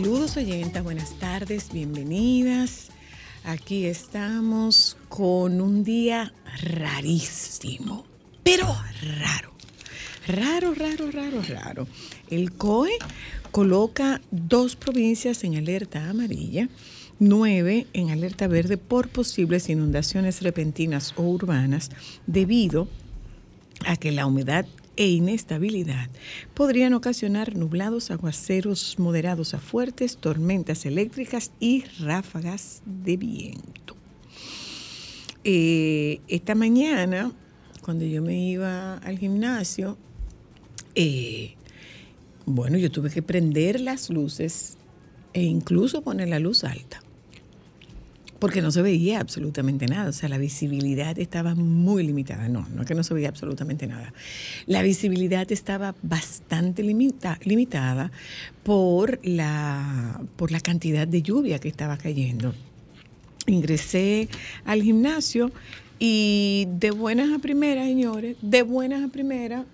Saludos oyentas, buenas tardes, bienvenidas. Aquí estamos con un día rarísimo, pero raro. Raro, raro, raro, raro. El COE coloca dos provincias en alerta amarilla, nueve en alerta verde por posibles inundaciones repentinas o urbanas debido a que la humedad e inestabilidad podrían ocasionar nublados, aguaceros moderados a fuertes, tormentas eléctricas y ráfagas de viento. Eh, esta mañana, cuando yo me iba al gimnasio, eh, bueno, yo tuve que prender las luces e incluso poner la luz alta porque no se veía absolutamente nada, o sea, la visibilidad estaba muy limitada, no, no es que no se veía absolutamente nada. La visibilidad estaba bastante limita- limitada por la, por la cantidad de lluvia que estaba cayendo. Ingresé al gimnasio y de buenas a primeras, señores, de buenas a primeras,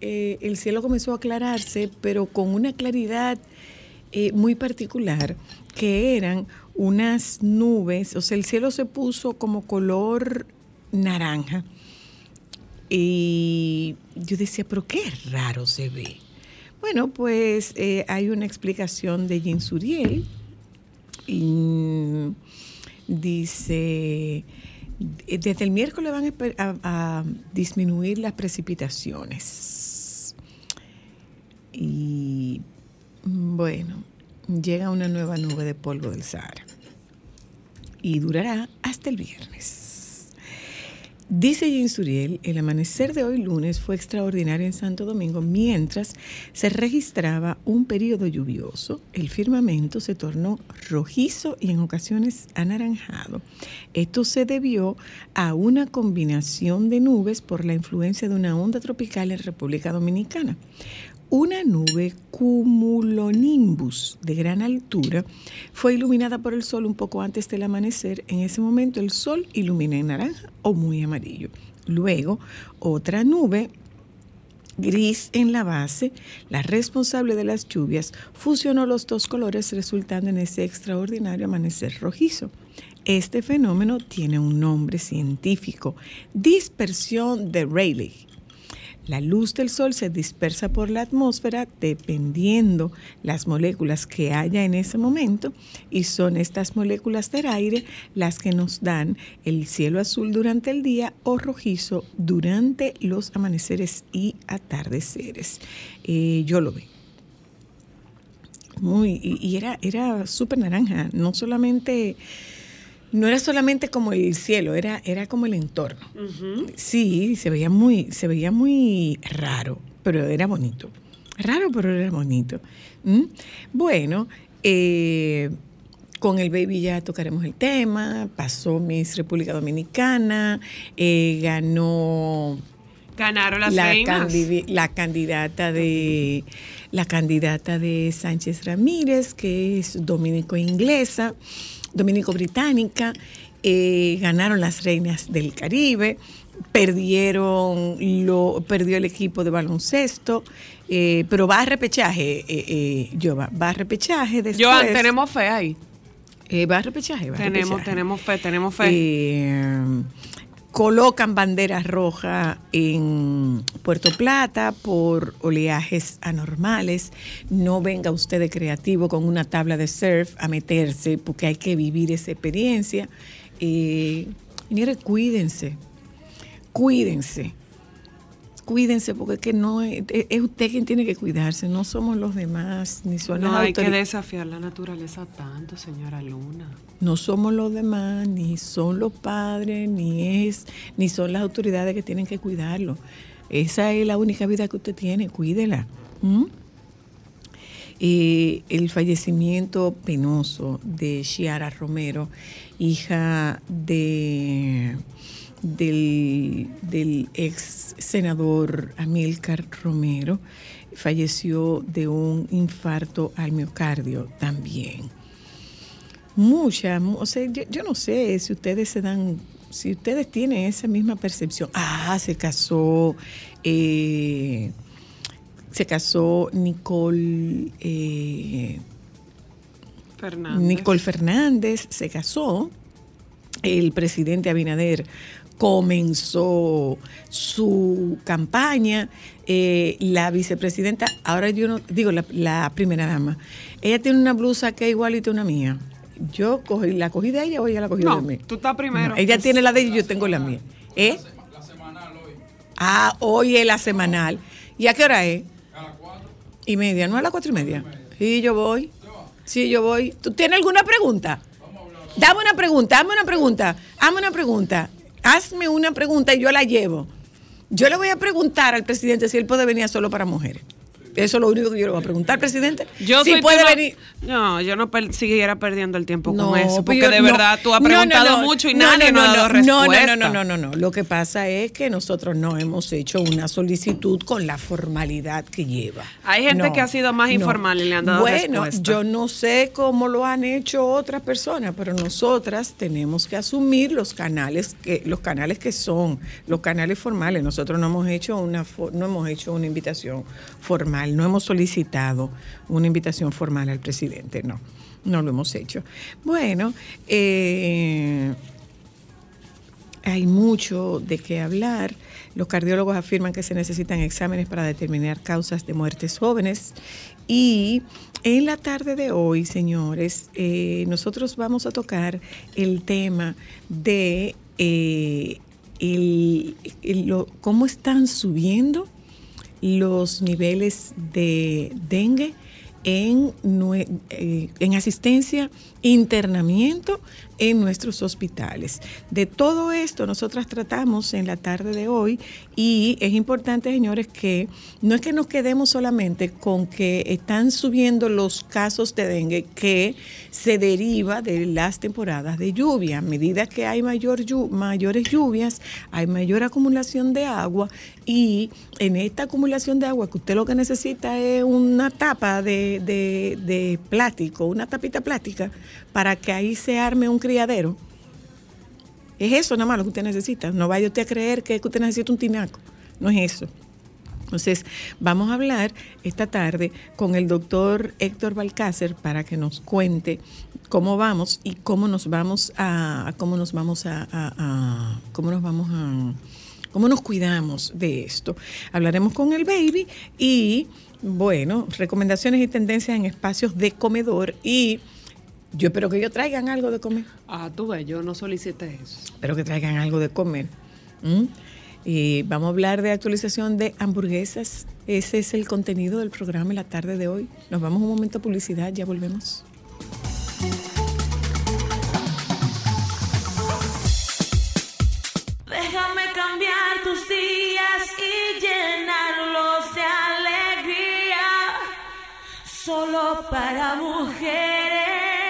eh, el cielo comenzó a aclararse, pero con una claridad eh, muy particular, que eran unas nubes, o sea, el cielo se puso como color naranja. Y yo decía, pero qué raro se ve. Bueno, pues eh, hay una explicación de Jean Suriel. Y dice, desde el miércoles van a disminuir las precipitaciones. Y bueno, llega una nueva nube de polvo del Sahara y durará hasta el viernes. Dice Jean Suriel, el amanecer de hoy lunes fue extraordinario en Santo Domingo mientras se registraba un periodo lluvioso. El firmamento se tornó rojizo y en ocasiones anaranjado. Esto se debió a una combinación de nubes por la influencia de una onda tropical en República Dominicana. Una nube cumulonimbus de gran altura fue iluminada por el sol un poco antes del amanecer. En ese momento el sol ilumina en naranja o muy amarillo. Luego, otra nube gris en la base, la responsable de las lluvias, fusionó los dos colores resultando en ese extraordinario amanecer rojizo. Este fenómeno tiene un nombre científico, dispersión de Rayleigh. La luz del sol se dispersa por la atmósfera dependiendo las moléculas que haya en ese momento y son estas moléculas del aire las que nos dan el cielo azul durante el día o rojizo durante los amaneceres y atardeceres. Eh, yo lo vi. Muy, y, y era, era súper naranja, no solamente no era solamente como el cielo, era, era como el entorno. Sí, se veía muy, se veía muy raro, pero era bonito. Raro, pero era bonito. ¿Mm? Bueno, eh, con el baby ya tocaremos el tema. Pasó Miss República Dominicana, eh, ganó Ganaron las la, la candidata de la candidata de Sánchez Ramírez, que es dominico inglesa, dominico británica, eh, ganaron las reinas del Caribe, perdieron lo, perdió el equipo de baloncesto, eh, pero va a repechaje, eh, eh, Jova, va a repechaje después. Joan, tenemos fe ahí. va a repechaje, va a Tenemos, repechaje. tenemos fe, tenemos fe. Colocan banderas rojas en Puerto Plata por oleajes anormales. No venga usted de creativo con una tabla de surf a meterse porque hay que vivir esa experiencia. Eh, Señores, cuídense, cuídense, cuídense porque es que no es, es usted quien tiene que cuidarse, no somos los demás, ni son No hay que desafiar la naturaleza tanto, señora Luna. No somos los demás, ni son los padres, ni es, ni son las autoridades que tienen que cuidarlo. Esa es la única vida que usted tiene, cuídela. ¿m? Eh, el fallecimiento penoso de Chiara Romero, hija de del, del ex senador Amílcar Romero, falleció de un infarto al miocardio también mucha, mu- o sea, yo, yo no sé si ustedes se dan, si ustedes tienen esa misma percepción. Ah, se casó, eh, se casó Nicole, eh, Fernández. Nicole Fernández, se casó. El presidente Abinader comenzó su campaña. eh, la vicepresidenta, ahora yo no, digo, la, la primera dama, ella tiene una blusa que es igualita a una mía. Yo cogí, la cogí de ella o ella la cogió No, de mí. tú estás primero. No, ella tiene la de ella y yo tengo la mía. ¿Eh? Ah, hoy es la semanal. ¿Y a qué hora es? A las cuatro. Y media, ¿no a las cuatro y media? Sí, yo voy. Sí, yo voy. ¿Tú tienes alguna pregunta? Dame una pregunta, dame una pregunta, hazme una pregunta. Hazme una pregunta y yo la llevo. Yo le voy a preguntar al presidente si él puede venir solo para mujeres. Eso es lo único que yo le voy a preguntar, presidente. Yo si puede venir. No, yo no per- siguiera perdiendo el tiempo No, con eso. pero Porque yo- de no. verdad tú has preguntado no. mucho y No, nadie no, nos ha dado no, respuesta. No, no, no, no, no, no. Lo que pasa es que nosotros no hemos hecho una solicitud con la formalidad que lleva. Hay gente que ha sido más informal y le han dado Bueno, respuesta. yo no sé cómo lo han hecho otras personas, pero nosotras tenemos que asumir los canales que los canales que son los canales formales. Nosotros no hemos hecho una no hemos hecho una invitación formal, no hemos solicitado una invitación formal al presidente, no. No lo hemos hecho. Bueno, eh, hay mucho de qué hablar. Los cardiólogos afirman que se necesitan exámenes para determinar causas de muertes jóvenes. Y en la tarde de hoy, señores, eh, nosotros vamos a tocar el tema de eh, el- cómo están subiendo los niveles de dengue en, eh, en asistencia, internamiento en nuestros hospitales. De todo esto nosotras tratamos en la tarde de hoy y es importante, señores, que no es que nos quedemos solamente con que están subiendo los casos de dengue que se deriva de las temporadas de lluvia. A medida que hay mayor mayores lluvias, hay mayor acumulación de agua y en esta acumulación de agua que usted lo que necesita es una tapa de, de- de plástico, una tapita plástica, para que ahí se arme un criadero. Es eso nada más lo que usted necesita. No vaya usted a creer que, usted necesita un tinaco. No es eso. Entonces, vamos a hablar esta tarde con el doctor Héctor Balcácer para que nos cuente cómo vamos y cómo nos vamos a, cómo nos vamos a, a- a- cómo nos vamos a cómo nos cuidamos de esto. Hablaremos con el baby y bueno, recomendaciones y tendencias en espacios de comedor y yo espero que ellos traigan algo de comer. Ah, tú ves, yo no solicité eso. Espero que traigan algo de comer. ¿Mm? Y vamos a hablar de actualización de hamburguesas. Ese es el contenido del programa en la tarde de hoy. Nos vamos un momento a publicidad, ya volvemos. Déjame cambiar tus días y llenarlos de alegría. Solo para mujeres.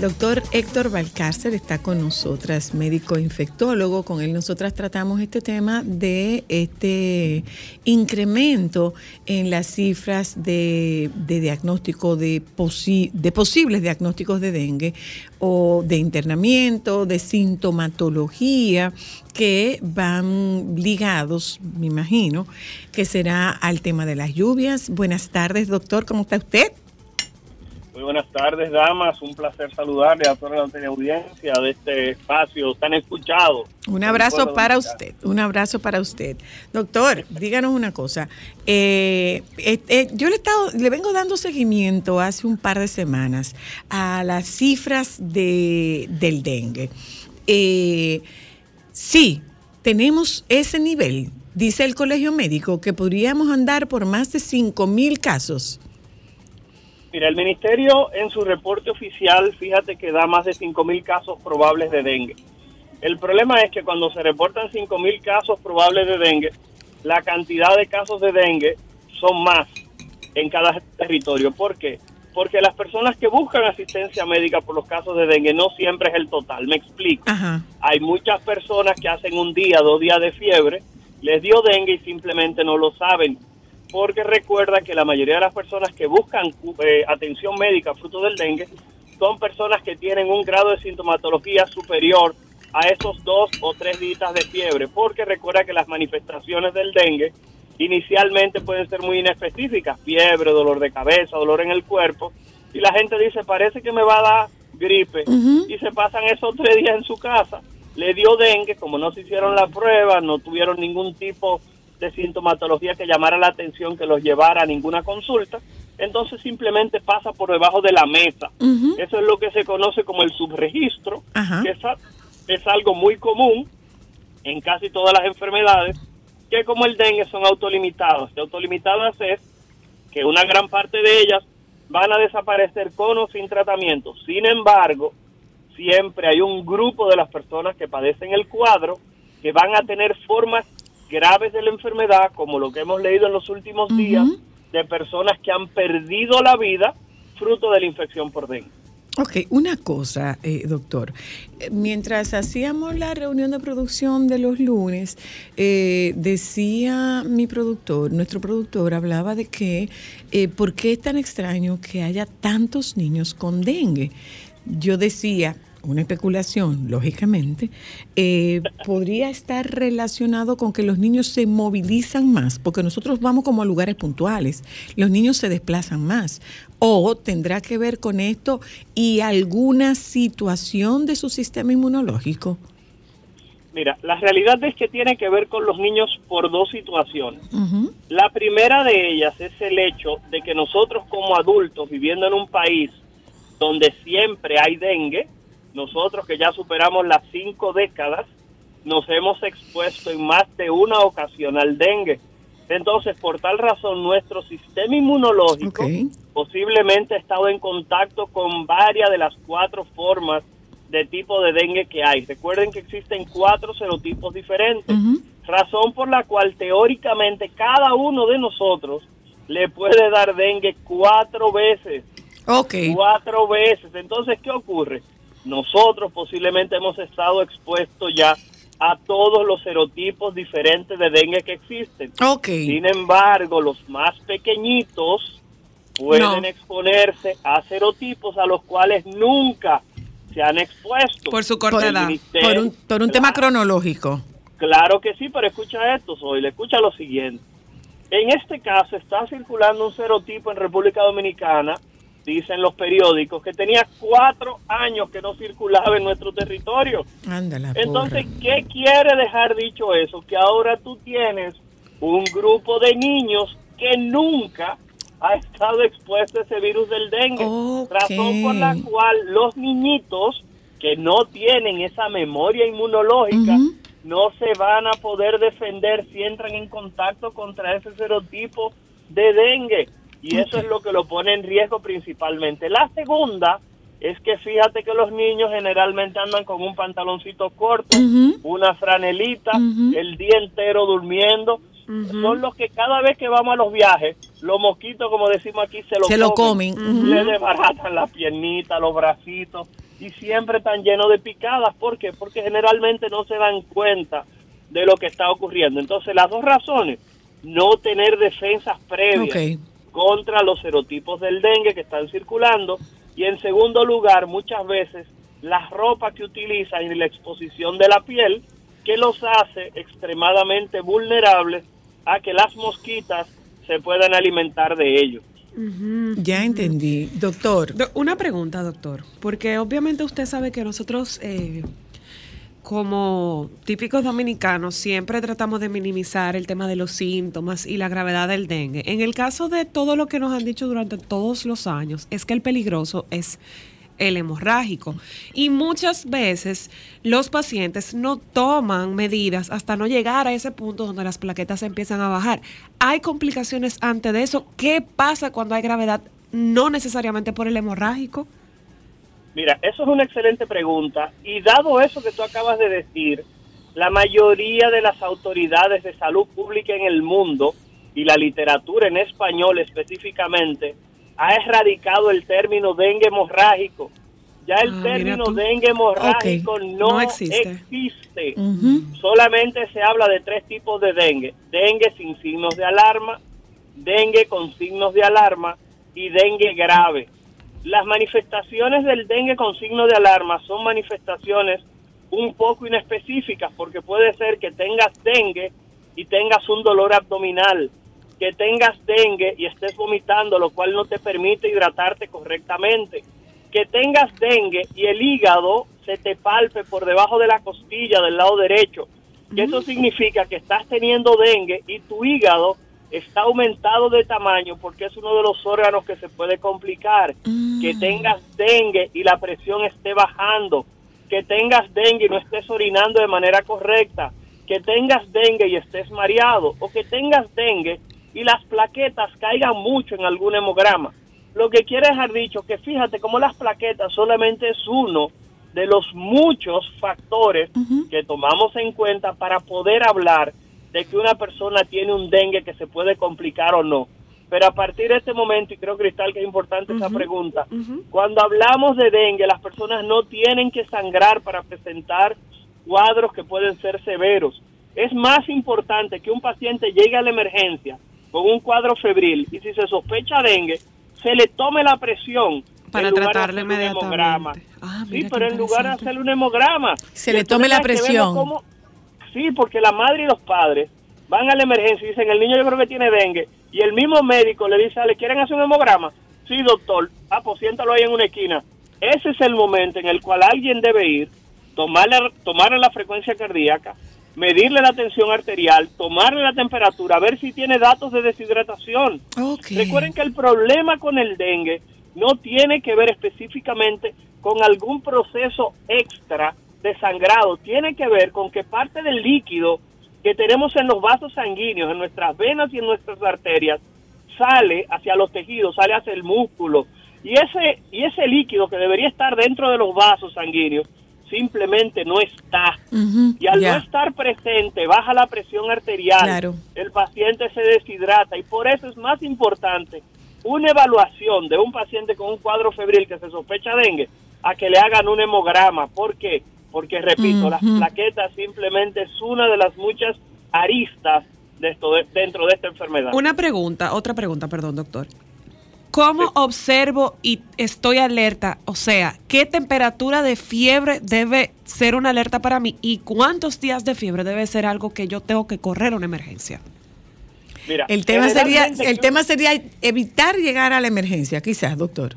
Doctor Héctor Balcárcer está con nosotras, médico infectólogo. Con él nosotras tratamos este tema de este incremento en las cifras de, de diagnóstico de, posi- de posibles diagnósticos de dengue o de internamiento, de sintomatología que van ligados, me imagino, que será al tema de las lluvias. Buenas tardes, doctor, ¿cómo está usted? Muy buenas tardes, damas. Un placer saludarle a toda la teleaudiencia de este espacio tan escuchado. Un abrazo para usted, un abrazo para usted. Doctor, díganos una cosa. Eh, eh, eh, yo le, he estado, le vengo dando seguimiento hace un par de semanas a las cifras de, del dengue. Sí, tenemos ese nivel, dice el Colegio Médico, que podríamos andar por más de 5 mil casos. Mira, el ministerio en su reporte oficial, fíjate que da más de 5.000 casos probables de dengue. El problema es que cuando se reportan 5.000 casos probables de dengue, la cantidad de casos de dengue son más en cada territorio. ¿Por qué? Porque las personas que buscan asistencia médica por los casos de dengue no siempre es el total. Me explico. Ajá. Hay muchas personas que hacen un día, dos días de fiebre, les dio dengue y simplemente no lo saben. Porque recuerda que la mayoría de las personas que buscan eh, atención médica fruto del dengue son personas que tienen un grado de sintomatología superior a esos dos o tres días de fiebre. Porque recuerda que las manifestaciones del dengue inicialmente pueden ser muy inespecíficas, fiebre, dolor de cabeza, dolor en el cuerpo, y la gente dice, parece que me va a dar gripe, y se pasan esos tres días en su casa, le dio dengue, como no se hicieron la prueba, no tuvieron ningún tipo de sintomatología que llamara la atención, que los llevara a ninguna consulta, entonces simplemente pasa por debajo de la mesa. Eso es lo que se conoce como el subregistro, Ajá. que es, a- es algo muy común en casi todas las enfermedades, que como el dengue son autolimitadas. De autolimitadas es que una gran parte de ellas van a desaparecer con o sin tratamiento. Sin embargo, siempre hay un grupo de las personas que padecen el cuadro que van a tener formas graves de la enfermedad, como lo que hemos leído en los últimos días, de personas que han perdido la vida fruto de la infección por dengue. Ok, una cosa, eh, doctor. Eh, Mientras hacíamos la reunión de producción de los lunes, eh, decía mi productor, nuestro productor, hablaba de que, eh, ¿por qué es tan extraño que haya tantos niños con dengue? Yo decía, una especulación, lógicamente, eh, podría estar relacionado con que los niños se movilizan más, porque nosotros vamos como a lugares puntuales, los niños se desplazan más, o tendrá que ver con esto y alguna situación de su sistema inmunológico. Mira, la realidad es que tiene que ver con los niños por dos situaciones. La primera de ellas es el hecho de que nosotros como adultos viviendo en un país donde siempre hay dengue, nosotros que ya superamos las cinco décadas, nos hemos expuesto en más de una ocasión al dengue. Entonces, por tal razón, nuestro sistema inmunológico posiblemente ha estado en contacto con varias de las cuatro formas de tipo de dengue que hay. Recuerden que existen cuatro serotipos diferentes, razón por la cual teóricamente cada uno de nosotros le puede dar dengue cuatro veces Ok. cuatro veces. Entonces, ¿qué ocurre? Nosotros posiblemente hemos estado expuestos ya a todos los serotipos diferentes de dengue que existen. Ok. Sin embargo, los más pequeñitos pueden No. exponerse a serotipos a los cuales nunca se han expuesto. Por su corta edad. por un, por un tema cronológico. Claro que sí, pero escucha esto, Soy, escucha lo siguiente. En este caso está circulando un serotipo en República Dominicana, dicen los periódicos, que tenía cuatro años que no circulaba en nuestro territorio. Ándala, Entonces, porra. ¿qué quiere dejar dicho eso? Que ahora tú tienes un grupo de niños que nunca ha estado expuesto a ese virus del dengue. Razón por la cual los niñitos que no tienen esa memoria inmunológica no se van a poder defender si entran en contacto contra ese serotipo de dengue. Y eso es lo que lo pone en riesgo principalmente. La segunda es que fíjate que los niños generalmente andan con un pantaloncito corto, una franelita, el día entero durmiendo, son los que cada vez que vamos a los viajes, los mosquitos, como decimos aquí, se lo Se lo comen. Le desbaratan las piernitas, los bracitos y siempre están llenos de picadas. ¿Por qué? Porque generalmente no se dan cuenta de lo que está ocurriendo. Entonces, las dos razones, no tener defensas previas Ok. Contra los serotipos del dengue que están circulando y en segundo lugar muchas veces las ropas que utilizan y la exposición de la piel que los hace extremadamente vulnerables a que las mosquitas se puedan alimentar de ellos. Ya entendí. Doctor, Do- Una pregunta, doctor, porque obviamente usted sabe que nosotros, eh, como típicos dominicanos, siempre tratamos de minimizar el tema de los síntomas y la gravedad del dengue. En el caso de todo lo que nos han dicho durante todos los años, es que el peligroso es el hemorrágico. Y muchas veces los pacientes no toman medidas hasta no llegar a ese punto donde las plaquetas empiezan a bajar. ¿Hay complicaciones antes de eso? ¿Qué pasa cuando hay gravedad? No necesariamente por el hemorrágico. Mira, eso es una excelente pregunta y dado eso que tú acabas de decir, la mayoría de las autoridades de salud pública en el mundo y la literatura en español específicamente ha erradicado el término dengue hemorrágico. Ya el Ah, término dengue hemorrágico no, No existe. Solamente se habla de tres tipos de dengue. Dengue sin signos de alarma, dengue con signos de alarma y dengue grave. Las manifestaciones del dengue con signo de alarma son manifestaciones un poco inespecíficas porque puede ser que tengas dengue y tengas un dolor abdominal, que tengas dengue y estés vomitando, lo cual no te permite hidratarte correctamente, que tengas dengue y el hígado se te palpe por debajo de la costilla del lado derecho, que eso significa que estás teniendo dengue y tu hígado está aumentado de tamaño porque es uno de los órganos que se puede complicar, que tengas dengue y la presión esté bajando, que tengas dengue y no estés orinando de manera correcta, que tengas dengue y estés mareado, o que tengas dengue y las plaquetas caigan mucho en algún hemograma. Lo que quiere dejar dicho que fíjate cómo las plaquetas solamente es uno de los muchos factores que tomamos en cuenta para poder hablar de que una persona tiene un dengue que se puede complicar o no. Pero a partir de este momento, y creo, Cristal, que es importante esa pregunta, cuando hablamos de dengue, las personas no tienen que sangrar para presentar cuadros que pueden ser severos. Es más importante que un paciente llegue a la emergencia con un cuadro febril y si se sospecha dengue, se le tome la presión Para en lugar de tratarle hacer un inmediatamente. hemograma. Ah, sí, mira pero en lugar de interesante. hacer un hemograma. Se le tome la presión. Sí, porque la madre y los padres van a la emergencia y dicen, el niño yo creo que tiene dengue. Y el mismo médico le dice, ¿le quieren hacer un hemograma? Sí, doctor. Ah, pues siéntalo ahí en una esquina. Ese es el momento en el cual alguien debe ir, tomarle, tomarle la frecuencia cardíaca, medirle la tensión arterial, tomarle la temperatura, ver si tiene datos de deshidratación. Recuerden que el problema con el dengue no tiene que ver específicamente con algún proceso extra de sangrado, tiene que ver con que parte del líquido que tenemos en los vasos sanguíneos, en nuestras venas y en nuestras arterias, sale hacia los tejidos, sale hacia el músculo. Y ese, y ese líquido que debería estar dentro de los vasos sanguíneos simplemente no está. Y al no estar presente, baja la presión arterial, Claro. el paciente se deshidrata y por eso es más importante una evaluación de un paciente con un cuadro febril que se sospecha dengue a que le hagan un hemograma. ¿Por qué? Porque, repito, las Ujú. plaquetas simplemente es una de las muchas aristas de esto, de- dentro de esta enfermedad. Una pregunta, otra pregunta, perdón, doctor. ¿Cómo observo y estoy alerta? O sea, ¿qué temperatura de fiebre debe ser una alerta para mí? ¿Y cuántos días de fiebre debe ser algo que yo tengo que correr a una emergencia? Mira, El tema sería, el tema sería evitar llegar a la emergencia, quizás, doctor.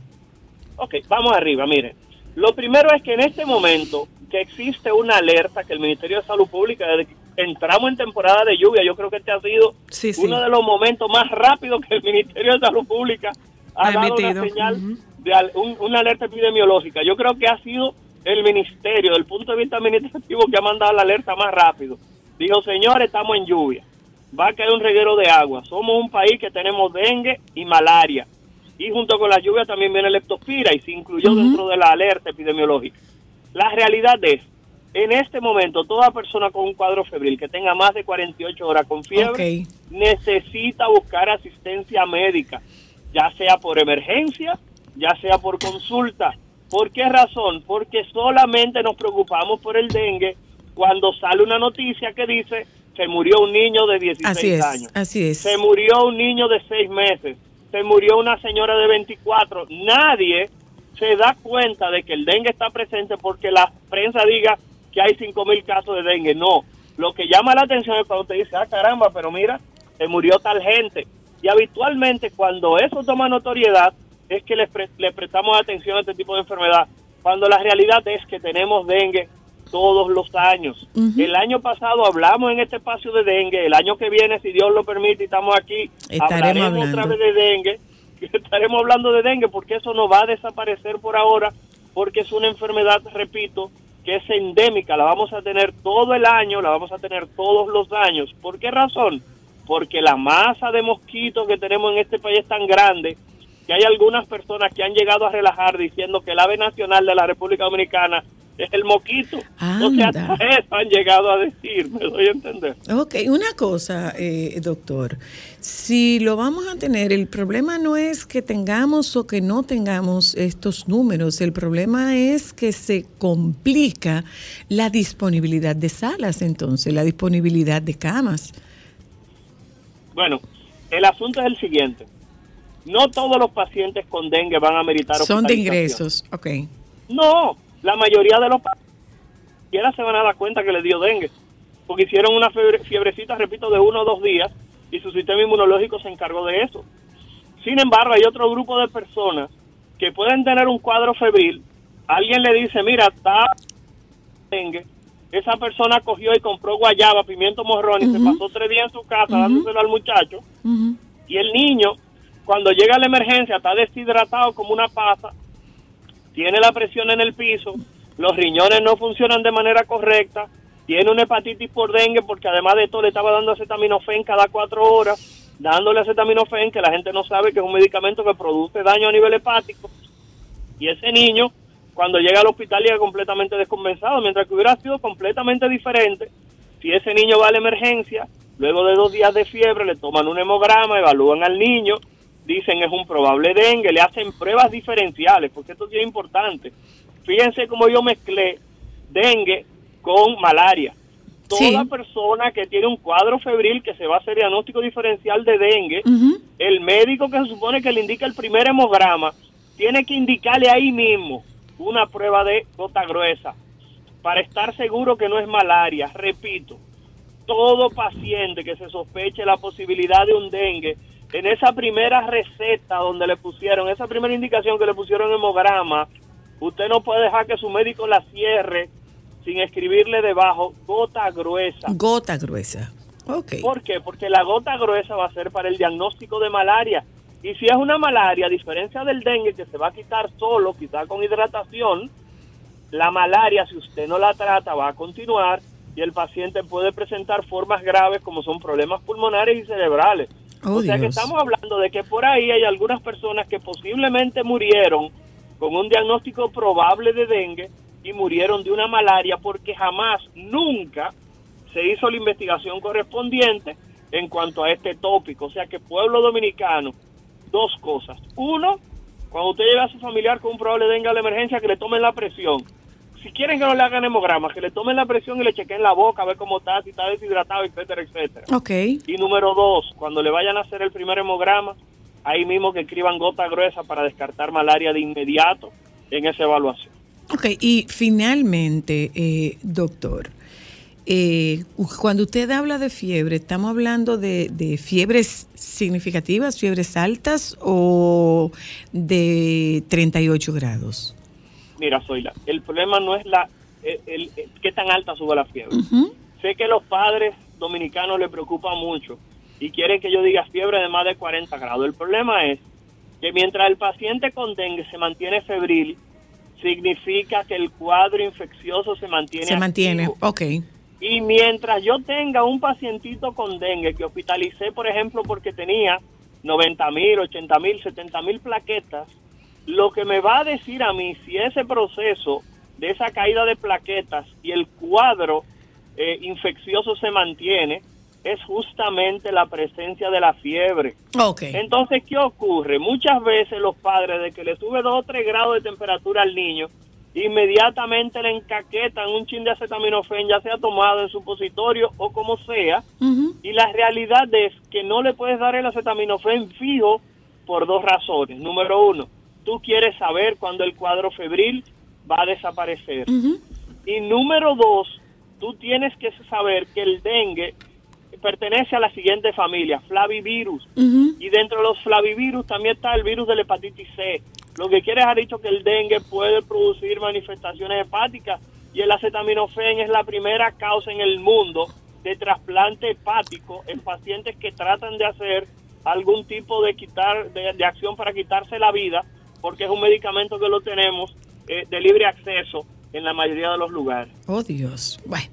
Ok, vamos arriba, mire. Lo primero es que en este momento que existe una alerta que el Ministerio de Salud Pública, desde que entramos en temporada de lluvia, yo creo que este ha sido Sí, sí. uno de los momentos más rápidos que el Ministerio de Salud Pública ha, Ha dado una señal ujú. de al- un- una alerta epidemiológica. Yo creo que ha sido el Ministerio, desde el punto de vista administrativo, que ha mandado la alerta más rápido. Dijo, señores, estamos en lluvia. Va a caer un reguero de agua. Somos un país que tenemos dengue y malaria. Y junto con la lluvia también viene leptospira y se incluyó dentro de la alerta epidemiológica. La realidad es En este momento, toda persona con un cuadro febril que tenga más de 48 horas con fiebre necesita buscar asistencia médica, ya sea por emergencia, ya sea por consulta. ¿Por qué razón? Porque solamente nos preocupamos por el dengue cuando sale una noticia que dice se murió un niño de 16 Así es, años. así es. Se murió un niño de 6 meses. Se murió una señora de 24. Nadie se da cuenta de que el dengue está presente porque la prensa diga que hay 5 mil casos de dengue. No. Lo que llama la atención es cuando usted dice, ah, caramba, pero mira, se murió tal gente. Y habitualmente cuando eso toma notoriedad es que le, pre- le prestamos atención a este tipo de enfermedad. Cuando la realidad es que tenemos dengue todos los años. El año pasado hablamos en este espacio de dengue. El año que viene, si Dios lo permite, estamos aquí, Estaremos hablaremos otra hablando. vez de dengue. Estaremos hablando de dengue porque eso no va a desaparecer por ahora, porque es una enfermedad, repito, que es endémica. La vamos a tener todo el año, la vamos a tener todos los años. ¿Por qué razón? Porque la masa de mosquitos que tenemos en este país es tan grande que hay algunas personas que han llegado a relajar diciendo que el ave nacional de la República Dominicana es el mosquito. O sea, Anda. hasta eso han llegado a decir, me doy a entender. Ok, una cosa, eh, doctor. Si lo vamos a tener, el problema no es que tengamos o que no tengamos estos números, el problema es que se complica la disponibilidad de salas, entonces, la disponibilidad de camas. Bueno, el asunto es el siguiente. No todos los pacientes con dengue van a meritar Son de ingresos, ok. No, la mayoría de los pacientes se van a dar cuenta que les dio dengue. Porque hicieron una fiebre- fiebrecita, repito, de uno o dos días y su sistema inmunológico se encargó de eso. Sin embargo, hay otro grupo de personas que pueden tener un cuadro febril. Alguien le dice, mira, está dengue. Esa persona cogió y compró guayaba, pimiento morrón y se pasó tres días en su casa dándoselo al muchacho. Y el niño, cuando llega la emergencia, está deshidratado como una pasa, tiene la presión en el piso, los riñones no funcionan de manera correcta, tiene una hepatitis por dengue porque además de esto le estaba dando acetaminofén cada cuatro horas, dándole acetaminofén que la gente no sabe que es un medicamento que produce daño a nivel hepático. Y ese niño, cuando llega al hospital, llega completamente descompensado, mientras que hubiera sido completamente diferente si ese niño va a la emergencia, luego de dos días de fiebre le toman un hemograma, evalúan al niño, dicen es un probable dengue, le hacen pruebas diferenciales, porque esto sí es importante. Fíjense cómo yo mezclé dengue con malaria. Toda Sí. persona que tiene un cuadro febril que se va a hacer diagnóstico diferencial de dengue, el médico que se supone que le indica el primer hemograma tiene que indicarle ahí mismo una prueba de gota gruesa para estar seguro que no es malaria. Repito, todo paciente que se sospeche la posibilidad de un dengue, en esa primera receta donde le pusieron, esa primera indicación que le pusieron hemograma, usted no puede dejar que su médico la cierre sin escribirle debajo gota gruesa. Gota gruesa. Ok. ¿Por qué? Porque la gota gruesa va a ser para el diagnóstico de malaria. Y si es una malaria, a diferencia del dengue, que se va a quitar solo, quizá con hidratación, la malaria, si usted no la trata, va a continuar y el paciente puede presentar formas graves como son problemas pulmonares y cerebrales. Oh, o sea que estamos hablando de que por ahí hay algunas personas que posiblemente murieron con un diagnóstico probable de dengue y murieron de una malaria porque jamás, nunca se hizo la investigación correspondiente en cuanto a este tópico. O sea que pueblo dominicano, dos cosas. Uno, cuando usted lleve a su familiar con un probable dengue a la emergencia, que le tomen la presión. Si quieren que no le hagan hemograma, que le tomen la presión y le chequen la boca, a ver cómo está, si está deshidratado, etcétera, etcétera. Ok. Y número dos, cuando le vayan a hacer el primer hemograma, ahí mismo que escriban gota gruesa para descartar malaria de inmediato en esa evaluación. Ok, y finalmente, eh, doctor, eh, cuando usted habla de fiebre, ¿estamos hablando de, de fiebres significativas, fiebres altas o de 38 grados? Mira, Zoila, el problema no es la el, el- el- qué tan alta sube la fiebre. Sé que los padres dominicanos le preocupa mucho y quieren que yo diga fiebre de más de 40 grados. El problema es que mientras el paciente con dengue se mantiene febril, significa que el cuadro infeccioso se mantiene Se mantiene, activo. ok. Y mientras yo tenga un pacientito con dengue que hospitalicé, por ejemplo, porque tenía 90 mil, 80 mil, 70 mil plaquetas, lo que me va a decir a mí si ese proceso de esa caída de plaquetas y el cuadro eh, infeccioso se mantiene, es justamente la presencia de la fiebre. Ok. Entonces, ¿qué ocurre? Muchas veces los padres de que le sube 2 o 3 grados de temperatura al niño, inmediatamente le encaquetan un chin de acetaminofén, ya sea tomado en supositorio o como sea, y la realidad es que no le puedes dar el acetaminofén fijo por dos razones. Número uno, tú quieres saber cuándo el cuadro febril va a desaparecer. Y número dos, tú tienes que saber que el dengue pertenece a la siguiente familia, flavivirus. Y dentro de los flavivirus también está el virus de la hepatitis C. Lo que quiere ha dicho que el dengue puede producir manifestaciones hepáticas y el acetaminofén es la primera causa en el mundo de trasplante hepático en pacientes que tratan de hacer algún tipo de quitar de, de acción para quitarse la vida porque es un medicamento que lo tenemos eh, de libre acceso en la mayoría de los lugares. Oh, Dios. Bueno,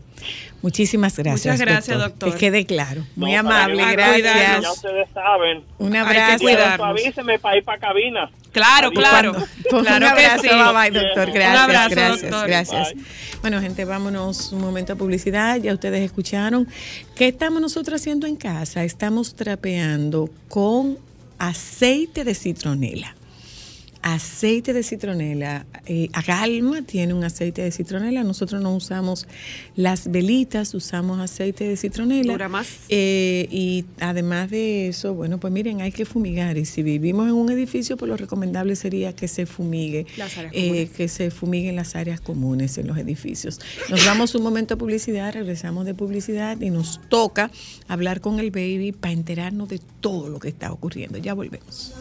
muchísimas gracias. Muchas gracias, doctor. Que quede claro. Muy No, amable, que- gracias. Ya ustedes saben. Un Hay que abrazo. Avíseme para ir para cabina. Claro, Adiós. claro. Pues Claro un que abrazo, sí. bye bye, doctor. Un Gracias, abrazo, gracias, doctor. gracias. Bye. Bueno, gente, vámonos un momento a publicidad. Ya ustedes escucharon. ¿Qué estamos nosotros haciendo en casa? Estamos trapeando con aceite de citronela. Aceite de citronela. Eh, Agalma tiene un aceite de citronela. Nosotros no usamos las velitas, usamos aceite de citronela. Dura más. Eh, y además de eso, bueno, pues miren, hay que fumigar. Y si vivimos en un edificio, pues lo recomendable sería que se fumigue. Las áreas eh, comunes. que se fumiguen las áreas comunes en los edificios. Nos vamos un momento a publicidad, regresamos de publicidad y nos toca hablar con el baby para enterarnos de todo lo que está ocurriendo. Ya volvemos.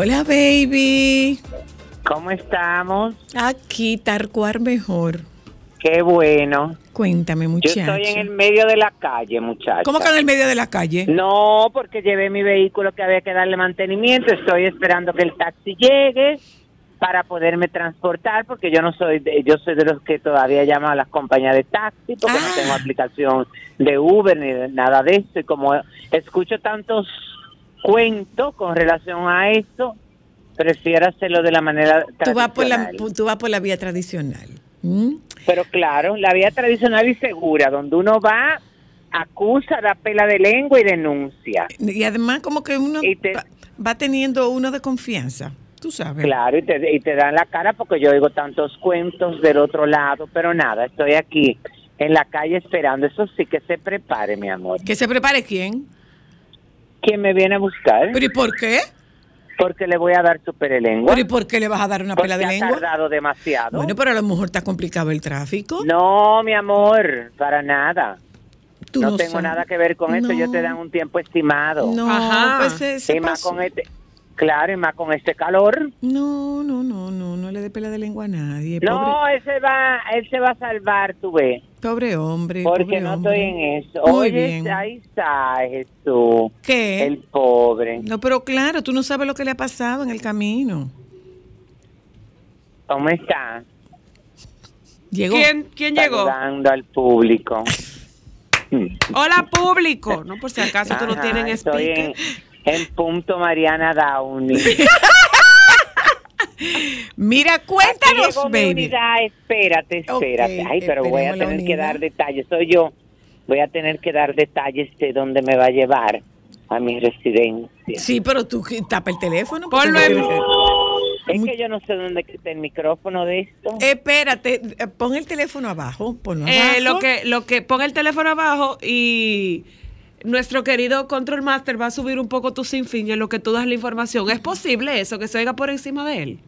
Hola, baby. ¿Cómo estamos? Aquí, tarcuar mejor. Qué bueno. Cuéntame, Yo muchacho. estoy en el medio de la calle, muchacha. ¿Cómo que en el medio de la calle? No, porque llevé mi vehículo que había que darle mantenimiento. Estoy esperando que el taxi llegue para poderme transportar, porque yo no soy, de, yo soy de los que todavía llaman a las compañías de taxi, porque Ah. no tengo aplicación de Uber ni de nada de eso. Y como escucho tantos cuentos con relación a eso, prefiero hacerlo de la manera Tú vas por la, tradicional. tú vas por la vía tradicional. ¿Mm? Pero claro, la vía tradicional y segura, donde uno va, acusa, da pela de lengua y denuncia. Y además como que uno te- va, va teniendo uno de confianza. Tú sabes. Claro, y te, y te dan la cara porque yo oigo tantos cuentos del otro lado, pero nada, estoy aquí en la calle esperando. Eso sí que se prepare, mi amor. Que se prepare quién. ¿Quién me viene a buscar? ¿Pero y por qué? Porque le voy a dar su pere lengua. ¿Pero y por qué le vas a dar una Porque pela de ha lengua? tardado demasiado. Bueno, pero a lo mejor está complicado el tráfico. No, mi amor, para nada. Tú no, tengo sabes. nada que ver con eso. Ellos te No. dan un tiempo estimado. No, Ajá. pues se, se y más pasó. con este, claro, y más con este calor. No, no, no, no, no le dé pela de lengua a nadie. No, Pobre, él se va, él se va a salvar, tú ves, pobre hombre. porque pobre no hombre. estoy en eso. Muy Oye, bien. ahí está Jesús, ¿Qué? el pobre. No, pero claro, tú no sabes lo que le ha pasado en el camino. ¿Cómo está? Llegó. ¿Quién, quién llegó? Saludando al público. Hola, público. No, por si acaso tú no tienes estoy speaker. en, en punto Mariana Downey. Mira, cuéntanos, baby. unidad, espérate, espérate. Ay, pero voy a tener que dar detalles. Soy yo. Voy a tener que dar detalles de dónde me va a llevar a mi residencia. Sí, pero tú tapa el teléfono. Ponlo en-. Es que yo no sé dónde está el micrófono de esto. Espérate, eh, pon el teléfono abajo, ponlo Eh, abajo. lo que, lo que, pon el teléfono abajo y nuestro querido Control Master va a subir un poco tu sinfín en lo que tú das la información. ¿Es posible eso, que se oiga por encima de él?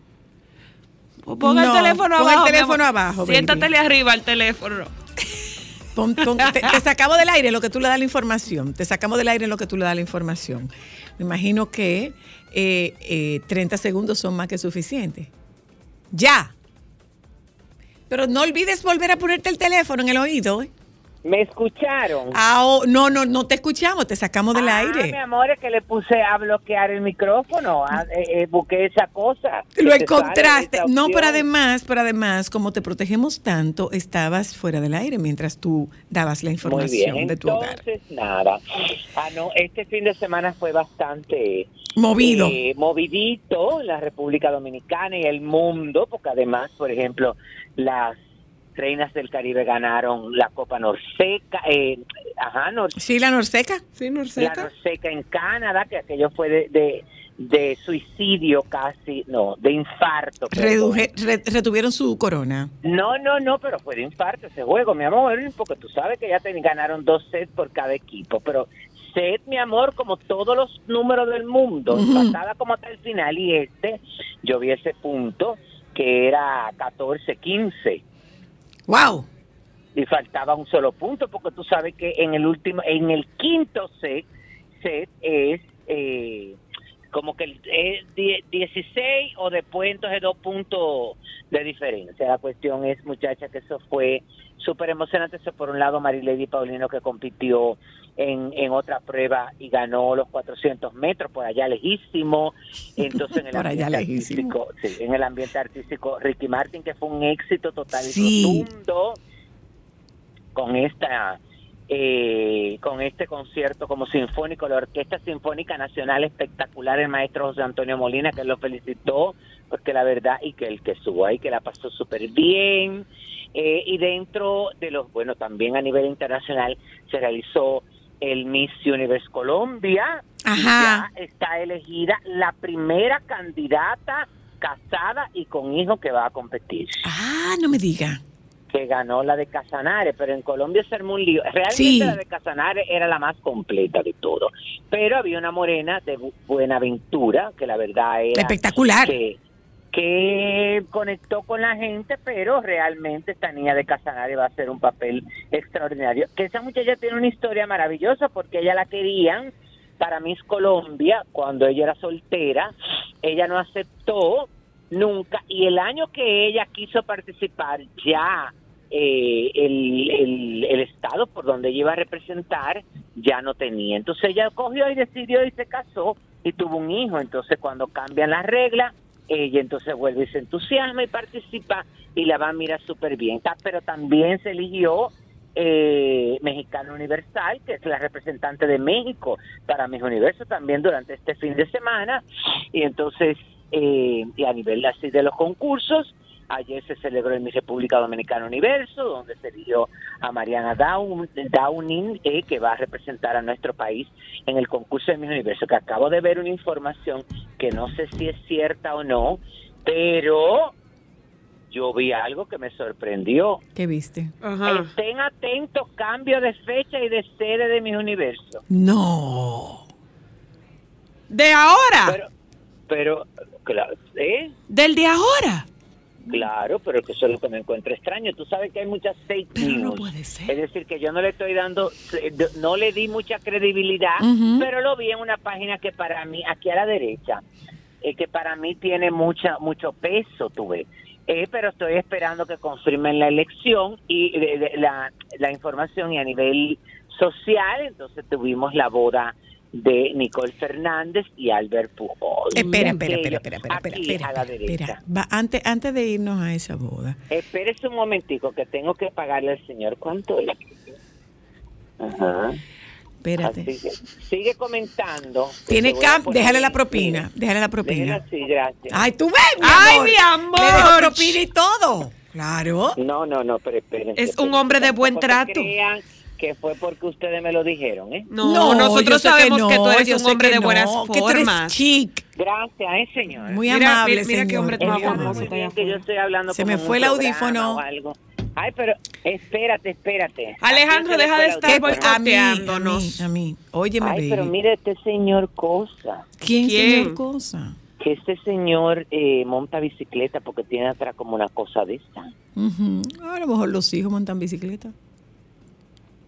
Pon No, el teléfono pon el abajo. mi teléfono abajo, baby. Siéntatele arriba al teléfono. Pon- pon- te, te sacamos del aire en lo que tú le das la información. Te sacamos del aire en lo que tú le das la información. Me imagino que eh, eh, 30 segundos son más que suficientes. Ya. Pero no olvides volver a ponerte el teléfono en el oído. ¿eh? ¿Me escucharon? Ah, oh, no, no, no te escuchamos, te sacamos del Ah, aire. mi amor, es que le puse a bloquear el micrófono. ah, eh, eh, busqué esa cosa. Lo encontraste. No, pero además, pero además, como te protegemos tanto, estabas fuera del aire mientras tú dabas la Muy información bien, de tu hogar. entonces nada. Ah, no, este fin de semana fue bastante Movido. eh, movidito en la República Dominicana y el mundo, porque además, por ejemplo, las reinas del Caribe ganaron la Copa Norseca, eh, ajá, Nor- Sí, la Norseca. Sí, la Norseca. Norseca en Canadá, que aquello fue de, de, de suicidio casi, no, de infarto. Reduje- re- retuvieron su corona. No, no, no, pero fue de infarto ese juego, mi amor, porque tú sabes que ya te ganaron dos sets por cada equipo, pero set, mi amor, como todos los números del mundo, Ujú. empatada como hasta el final, y este, yo vi ese punto que era 14-15 ¡Wow! y faltaba un solo punto, porque tú sabes que en el último, en el quinto set, set es eh, como que es die- 16 o después entonces dos puntos de diferencia. La cuestión es, muchacha, que eso fue súper emocionante. Eso por un lado, Marilady Paulino que compitió en, en otra prueba y ganó los 400 metros por allá lejísimo. Entonces en el Por allá ambiente lejísimo. artístico, sí, en el ambiente artístico, Ricky Martin que fue un éxito total y Sí. rotundo con esta eh, con este concierto como sinfónico, la Orquesta Sinfónica Nacional espectacular, el maestro José Antonio Molina, que lo felicitó, porque la verdad, y que el que estuvo ahí, que la pasó súper bien. Eh, y dentro de los, bueno, también a nivel internacional se realizó el Miss Universe Colombia. y Ajá. ya está elegida la primera candidata casada y con hijo que va a competir Ah, no me diga. que ganó la de Casanare, pero en Colombia se armó un lío. Realmente Sí. la de Casanare era la más completa de todo, pero había una morena de Bu- Buenaventura, que la verdad era Espectacular. que, que conectó con la gente, pero realmente esta niña de Casanare va a hacer un papel extraordinario. Que esa muchacha tiene una historia maravillosa porque ella la querían para Miss Colombia cuando ella era soltera, ella no aceptó nunca y el año que ella quiso participar ya eh, el, el, estado por donde ella iba a representar ya no tenía. Entonces ella cogió y decidió y se casó y tuvo un hijo. Entonces cuando cambian las reglas, ella entonces vuelve y se entusiasma y participa y la va a mirar súper bien. Ta- Pero también se eligió eh, Mexicana Universal, que es la representante de México para Miss Universo también durante este fin de semana. Y entonces, eh, y a nivel así de los concursos, ayer se celebró en mi República Dominicana Universo, donde se eligió a Mariana Down- Downing, eh, que va a representar a nuestro país en el concurso de Miss Universo, que acabo de ver una información que no sé si es cierta o no, pero yo vi algo que me sorprendió. ¿Qué viste? Ajá. Estén atentos, cambio de fecha y de sede de mi universo. No. ¿De ahora? Pero, pero, claro, ¿eh? ¿Del de ahora? Claro, pero que eso es lo que me encuentro extraño. Tú sabes que hay muchas fake Pero no news. puede ser. Es decir, que yo no le estoy dando, eh, no le di mucha credibilidad, pero lo vi en una página que para mí, aquí a la derecha, eh, que para mí tiene mucha mucho peso, tú ves. Eh, pero estoy esperando que confirmen la elección y de- de- la, la información y a nivel social, entonces tuvimos la boda de Nicole Fernández y Albert Pujol. Espera, espera, espera, espera, espera, espera, espera, a la espera, derecha. espera. Va, antes, antes de irnos a esa boda. Espérese un momentico que tengo que pagarle al señor. ¿Cuánto es? Ajá. Espérate. Que sigue comentando. Tiene poner- déjale la propina, déjale la propina. así, gracias. Ay, tú ves, mi Ay, amor. mi amor. Le dejo propina y todo. Claro. No, no, no, pero espérense. Es un hombre de buen trato. crean que fue porque ustedes me lo dijeron, ¿eh? No, yo nosotros sabemos que, no, tú eres un hombre que de buenas no, que formas. chic, Gracias, ¿eh, señor? muy Mira, amable, mira, mira qué señor, hombre amable. famoso. muy bien que yo estoy hablando Se me fue el audífono. o algo. Ay, pero espérate, espérate. Alejandro, deja de estar audífono. a mí, a mí, boicoteándonos. a mí. Óyeme, Ay, pero mire este señor cosa. ¿Quién, ¿Quién? señor cosa? Que este señor eh, monta bicicleta porque tiene atrás como una cosa de esta. A lo mejor los hijos montan bicicleta.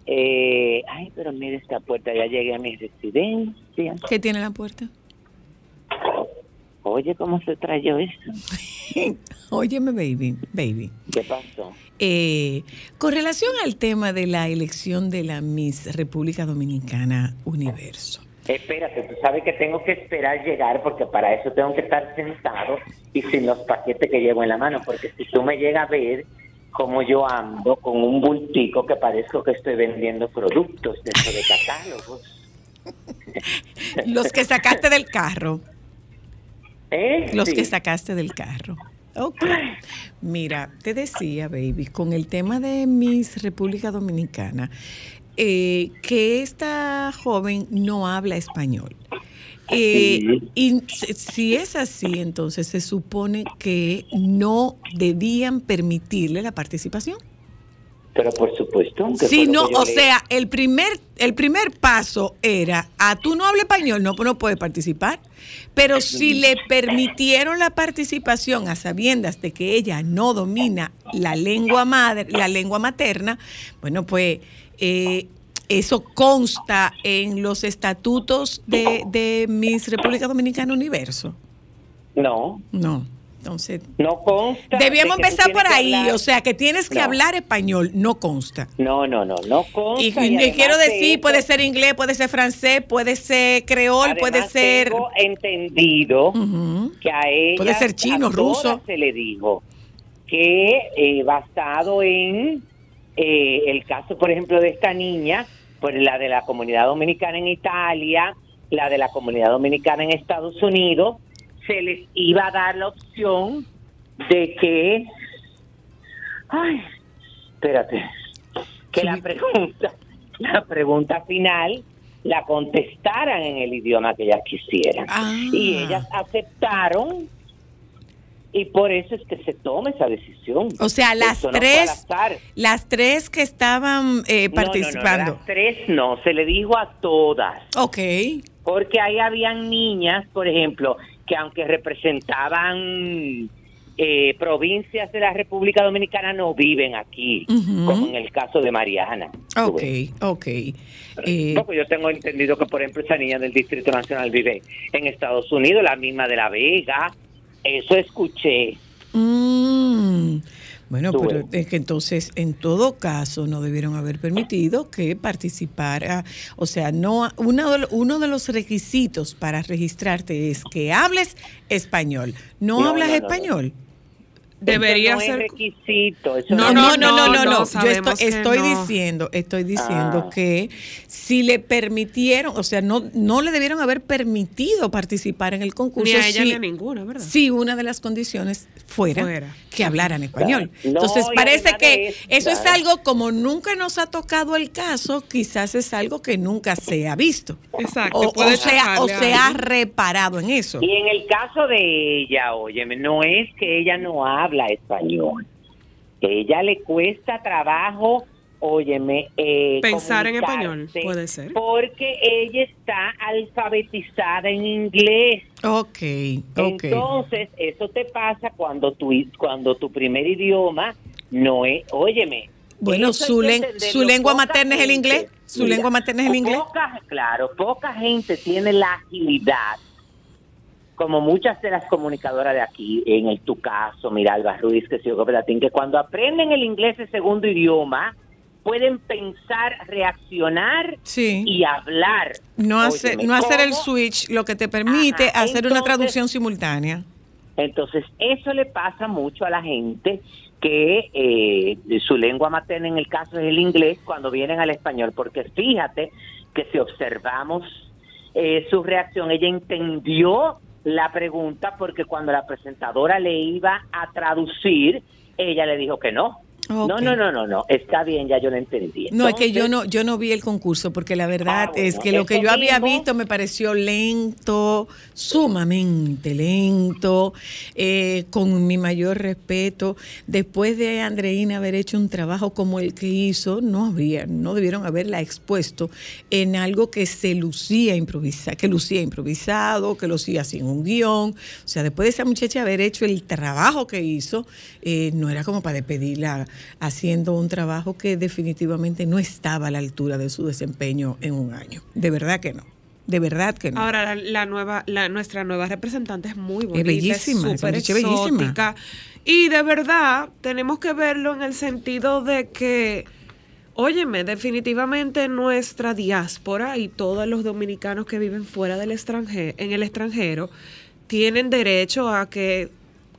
Eh, ay, pero mire esta puerta, ya llegué a mi residencia. ¿Qué tiene la puerta? Oye, ¿cómo se trayó eso? Óyeme, baby, baby. ¿Qué pasó? Eh, con relación al tema de la elección de la Miss República Dominicana Universo. Espérate, tú sabes que tengo que esperar llegar porque para eso tengo que estar sentado y sin los paquetes que llevo en la mano, porque si tú me llegas a ver como yo ando con un bultico que parezco que estoy vendiendo productos dentro de catálogos. Los que sacaste del carro. ¿Eh? Los Sí. que sacaste del carro. Ok. Mira, te decía, baby, con el tema de Miss República Dominicana, eh, que esta joven no habla español. Eh, Sí. y si- es así, entonces se supone que no debían permitirle la participación. Pero por supuesto. lo no, o le- sea, el primer, el primer paso era, a tú no hablas español, no, no puedes participar. Pero si le permitieron la participación a sabiendas de que ella no domina la lengua madre, la lengua materna, bueno, pues eh, eso consta en los estatutos de, de Miss República Dominicana Universo. No, No. Entonces, no consta. debíamos de empezar por ahí, hablar- o sea, que tienes que No. hablar español, no consta. No, no, no, no consta. Y, quiero de decir, puede ser inglés, puede ser francés, puede ser creol, puede ser... Tengo entendido que a ella. Puede ser chino, ruso. Se le dijo que eh, basado en eh, el caso, por ejemplo, de esta niña, pues la de la comunidad dominicana en Italia, la de la comunidad dominicana en Estados Unidos, se les iba a dar la opción de que. Ay, espérate. Que la pregunta, la pregunta final la contestaran en el idioma que ellas quisieran. Ah. Y ellas aceptaron y por eso es que se toma esa decisión. O sea, las tres, las tres que estaban eh, No, no, no, participando. las tres no, se le dijo a todas. Ok. Porque ahí habían niñas, por ejemplo, que aunque representaban eh, provincias de la República Dominicana, no viven aquí, como en el caso de Mariana. ¿tú Ok, ves? ok. Eh, Porque yo tengo entendido que, por ejemplo, esa niña del Distrito Nacional vive en Estados Unidos, la misma de La Vega. Eso escuché. mm, bueno, pero es que entonces, en todo caso, no debieron haber permitido que participara. O sea, no uno de, lo- uno de los requisitos para registrarte es que hables español. ¿No, No, hablas no, no, no. español? Debería Eso no ser. Es requisito. Eso No, No, no, no, no, no, no, no. Yo estoy, que estoy no. diciendo, estoy diciendo Ah. que si le permitieron, o sea, no, no le debieron haber permitido participar en el concurso. Ni a ella si, ni a ninguna, ¿verdad? Si una de las condiciones fuera, Fuera. que hablaran español. Claro. No, Entonces parece que eso, es algo como nunca nos ha tocado el caso, quizás es algo que nunca se ha visto. Exacto. O, sea, o se ha reparado en eso. Y en el caso de ella, óyeme, no es que ella no habla español. Ella le cuesta trabajo, óyeme, eh, Pensar en español, puede ser. Porque ella está alfabetizada en inglés. Ok, ok. Entonces, eso te pasa cuando tu, cuando tu primer idioma no es, óyeme. Bueno, su, len- su lengua materna es el inglés. Su Mira, lengua materna es el inglés. Poca, claro, poca gente tiene la agilidad, como muchas de las comunicadoras de aquí, en el tu caso, mira, Alba Ruiz, que sigo Latín, que cuando aprenden el inglés de segundo idioma, pueden pensar, reaccionar Sí. y hablar. No, hacer, Óyeme, no hacer el switch, lo que te permite Ajá, hacer una traducción simultánea. Entonces, eso le pasa mucho a la gente que eh, su lengua materna en el caso es el inglés cuando vienen al español, porque fíjate que si observamos eh, su reacción, ella entendió la pregunta porque cuando la presentadora le iba a traducir, ella le dijo que no. No, no, no, no, no, está bien, ya yo lo entendí. No, es que yo no, yo no vi el concurso porque la verdad Ah, bueno, es que lo que yo había visto me pareció lento, sumamente lento, eh, con mi mayor respeto. Después de Andreina haber hecho un trabajo como el que hizo, no habría, no debieron haberla expuesto en algo que se lucía improvisado, que lucía improvisado, que lucía sin un guion. O sea, después de esa muchacha haber hecho el trabajo que hizo, eh, no era como para despedirla haciendo un trabajo que definitivamente no estaba a la altura de su desempeño en un año. De verdad que no. De verdad que no. Ahora, la, la nueva, la, nuestra nueva representante es muy bonita, bellísima, es súper chica bellísima. exótica. Y de verdad, tenemos que verlo en el sentido de que, óyeme, definitivamente nuestra diáspora y todos los dominicanos que viven fuera del extranjero, en el extranjero, tienen derecho a que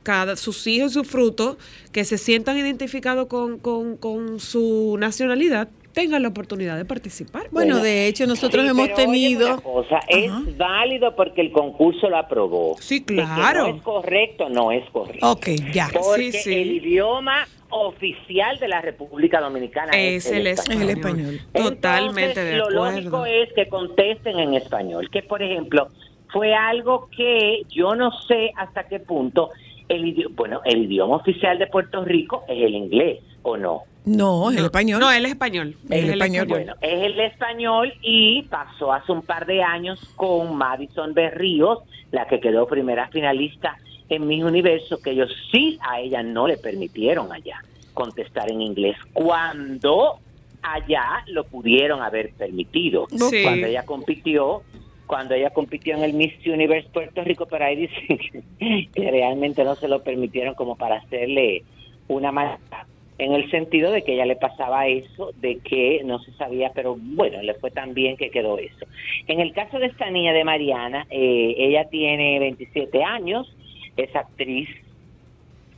cada, sus hijos y sus frutos, que se sientan identificados con, con, con su nacionalidad, tengan la oportunidad de participar. Bueno, de hecho, nosotros Sí, hemos tenido... una cosa, Ajá. es válido porque el concurso lo aprobó. Sí, claro. no es correcto, no es correcto. Ok, ya. Porque Sí, sí. el idioma oficial de la República Dominicana es, es el Es el español. Totalmente Entonces, de lo acuerdo. lógico es que contesten en español, que por ejemplo fue algo que yo no sé hasta qué punto el idioma, bueno, el idioma oficial de Puerto Rico es el inglés o no. No, es el español. No, él es español. El Es español. Bueno, es el español y pasó hace un par de años con Madison Berríos, la que quedó primera finalista en Miss Universo, que ellos sí a ella no le permitieron allá contestar en inglés, cuando allá lo pudieron haber permitido. Sí. Cuando ella compitió, cuando ella compitió en el Miss Universe Puerto Rico, pero ahí dicen que, realmente no se lo permitieron como para hacerle una maldad en el sentido de que ella le pasaba eso, de que no se sabía, pero bueno, le fue tan bien que quedó eso. En el caso de esta niña de Mariana, eh, ella tiene 27 años, es actriz,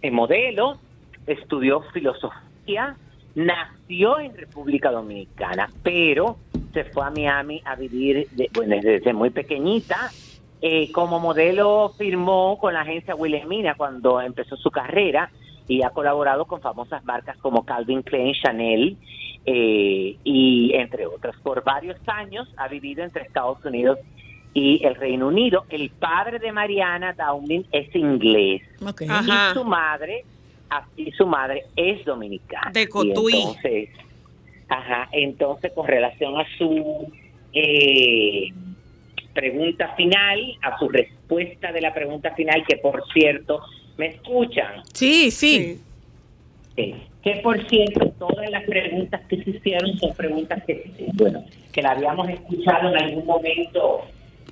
eh, modelo, estudió filosofía, nació en República Dominicana, pero se fue a Miami a vivir de- bueno, desde muy pequeñita. Eh, como modelo firmó con la agencia Wilhelmina cuando empezó su carrera y ha colaborado con famosas marcas como Calvin Klein, Chanel eh, y entre otras. Por varios años ha vivido entre Estados Unidos y el Reino Unido. El padre de Mariana Downing es inglés y su madre y su madre es dominicana. De Y Cotuí. entonces, ajá, entonces con relación a su eh, pregunta final, a su respuesta de la pregunta final, que por cierto, ¿me escuchan? Sí, sí. Sí. Que por cierto, todas las preguntas que se hicieron son preguntas que, bueno, que la habíamos escuchado en algún momento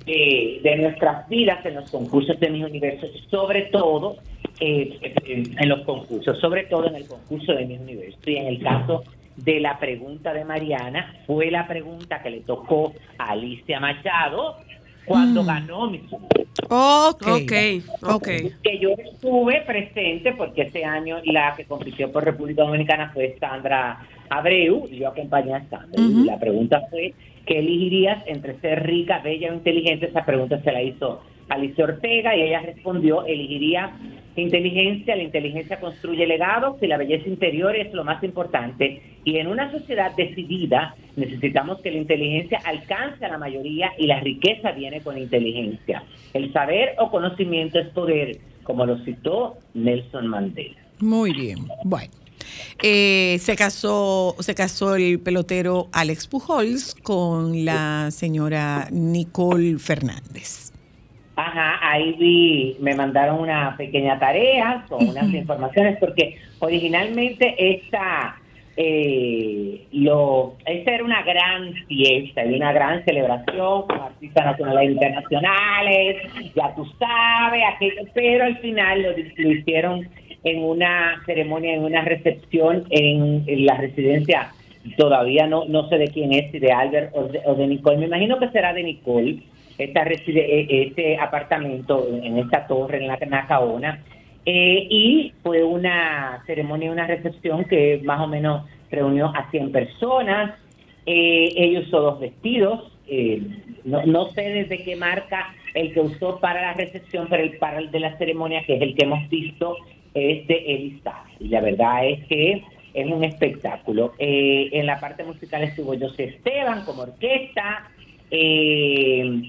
eh, de nuestras vidas en los concursos de mis universos, sobre todo eh, en, en los concursos, sobre todo en el concurso de mis universos. Y en el caso de la pregunta de Mariana, fue la pregunta que le tocó a Alicia Machado cuando Mm. ganó mi Ok. Ok, ok. que yo estuve presente porque ese año la que compitió por República Dominicana fue Sandra Abreu y yo acompañé a Sandra. Y la pregunta fue, ¿qué elegirías entre ser rica, bella o inteligente? Esa pregunta se la hizo Alicia Ortega y ella respondió, elegiría inteligencia, la inteligencia construye legados y la belleza interior es lo más importante. Y en una sociedad decidida necesitamos que la inteligencia alcance a la mayoría y la riqueza viene con inteligencia. El saber o conocimiento es poder, como lo citó Nelson Mandela. Muy bien. Bueno. Eh, se casó se casó el pelotero Alex Pujols con la señora Nicole Fernández. Ajá, ahí vi, me mandaron una pequeña tarea con unas informaciones porque originalmente esta, eh, lo, esta era una gran fiesta y una gran celebración con artistas nacionales e internacionales, ya tú sabes, aquello, pero al final lo, lo hicieron en una ceremonia, en una recepción en, en la residencia, todavía no, no sé de quién es, si de Albert o de, o de Nicole, me imagino que será de Nicole, esta reside, eh, este apartamento en esta torre en la Nacaona. Eh, y fue una ceremonia, una recepción que más o menos reunió a 100 personas. Eh, ella usó dos vestidos. eh, no, no sé desde qué marca el que usó para la recepción, pero el para el de la ceremonia, que es el que hemos visto, es de Elisa. Y la verdad es que es un espectáculo. Eh, en la parte musical estuvo José Esteban como orquesta. Eh,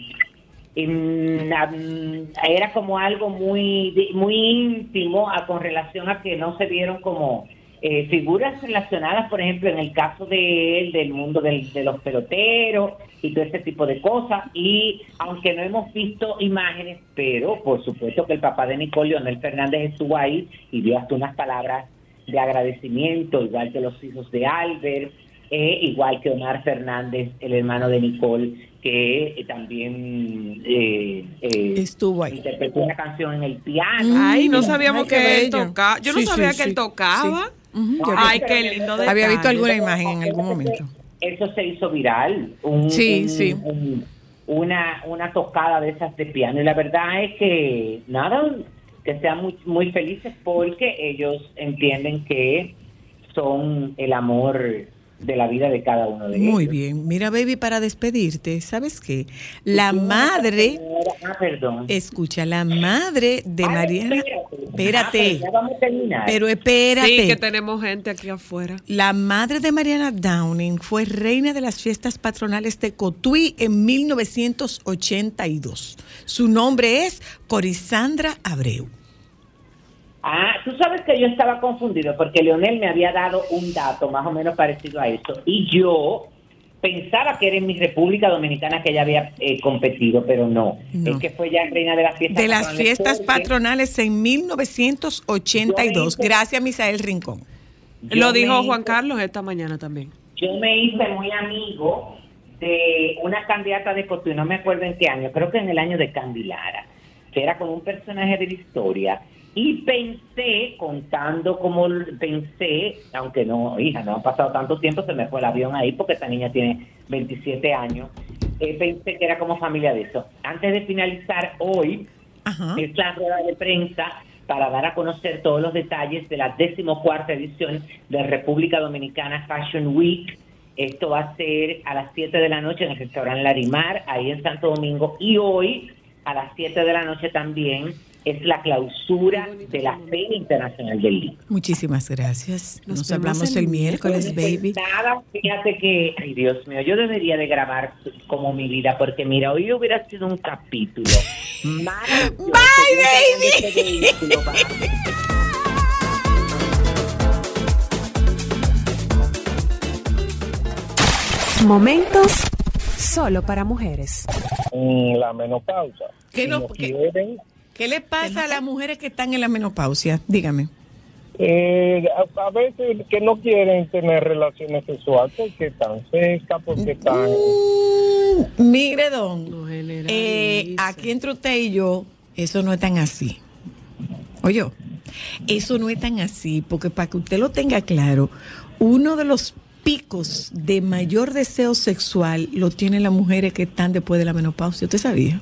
era como algo muy muy íntimo a- con relación a que no se vieron como eh, figuras relacionadas, por ejemplo, en el caso de él, del mundo del- de los peloteros y todo ese tipo de cosas. Y aunque no hemos visto imágenes, pero por supuesto que el papá de Nicole, Leonel Fernández, estuvo ahí y dio hasta unas palabras de agradecimiento, igual que los hijos de Albert. eh, igual que Omar Fernández, el hermano de Nicole, que eh, también eh, eh, Estuvo ahí. interpretó una canción en el piano. Ay, no sabíamos ay, que él tocaba. Yo no Sí, sabía sí, que él sí, tocaba. Ay, qué lindo. Había visto alguna imagen en algún momento. Eso se hizo viral. Un, Sí, un- sí. un- una, una tocada de esas de piano. Y la verdad es que, nada, que sean muy, muy felices porque ellos entienden que son el amor de la vida de cada uno de ellos. Muy bien. Mira, baby, para despedirte, ¿sabes qué? La madre, Ah, perdón. escucha, la madre de Ay, Mariana. espérate. Ah, Espérate. pero ya vamos a terminar. Pero espérate. Sí, que tenemos gente aquí afuera. La madre de Mariana Downing fue reina de las fiestas patronales de Cotuí en 1982. Su nombre es Corisandra Abreu. Ah, tú sabes que yo estaba confundido porque Leonel me había dado un dato más o menos parecido a eso y yo pensaba que era en mi República Dominicana que ella había eh, competido, pero no. No. Es que fue ya reina de las fiestas De las patronales fiestas patronales en 1982. Gracias, Misael Rincón. Lo dijo hice- Juan Carlos esta mañana también. Yo me hice muy amigo de una candidata de Cotuí, no me acuerdo en qué año, creo que en el año de Candilara, que era como un personaje de la historia. Y pensé, contando como pensé, aunque no, hija, no ha pasado tanto tiempo, se me fue el avión ahí porque esta niña tiene 27 años. eh, pensé que era como familia de eso. Antes de finalizar hoy, Ajá. es la rueda de prensa para dar a conocer todos los detalles de la decimocuarta edición de República Dominicana Fashion Week. Esto va a ser a las 7 de la noche en el restaurante Larimar, ahí en Santo Domingo. Y hoy, a las 7 de la noche también, es la clausura de la Feria Internacional del Libro. Muchísimas gracias. Nos Nos, hablamos el el miércoles, baby. Nada, fíjate que, ay Dios mío, yo debería de grabar como mi vida, porque mira, hoy hubiera sido un capítulo. Bye, bye. Momentos solo para mujeres. en la menopausa. ¿Qué Si no- no qué- quieren, ¿Qué le pasa a las mujeres que están en la menopausia? Dígame. eh, a, a veces que no quieren tener relaciones sexuales porque están secas, porque están... Mm, mire, don. Eh, aquí entre usted y yo, eso no es tan así. Oye, eso no es tan así, porque para que usted lo tenga claro, uno de los picos de mayor deseo sexual lo tienen las mujeres que están después de la menopausia. ¿Usted sabía?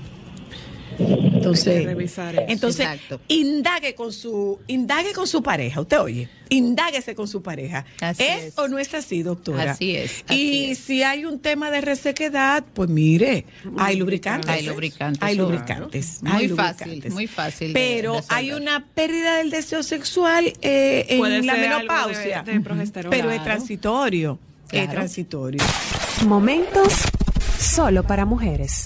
Entonces, revisar eso. entonces Exacto. indague con su indague con su pareja. Usted oye, indáguese con su pareja. Así ¿Es, es. o no es así, doctora? Así es, así y es. si hay un tema de resequedad, pues mire, hay lubricantes. Hay lubricantes, Hay claro. lubricantes. Muy hay fácil, lubricantes. muy fácil Pero hay una pérdida del deseo sexual eh, en Puede la ser algo menopausia. de- de progesterona. Pero es Claro. transitorio. Es transitorio. Momentos solo para mujeres.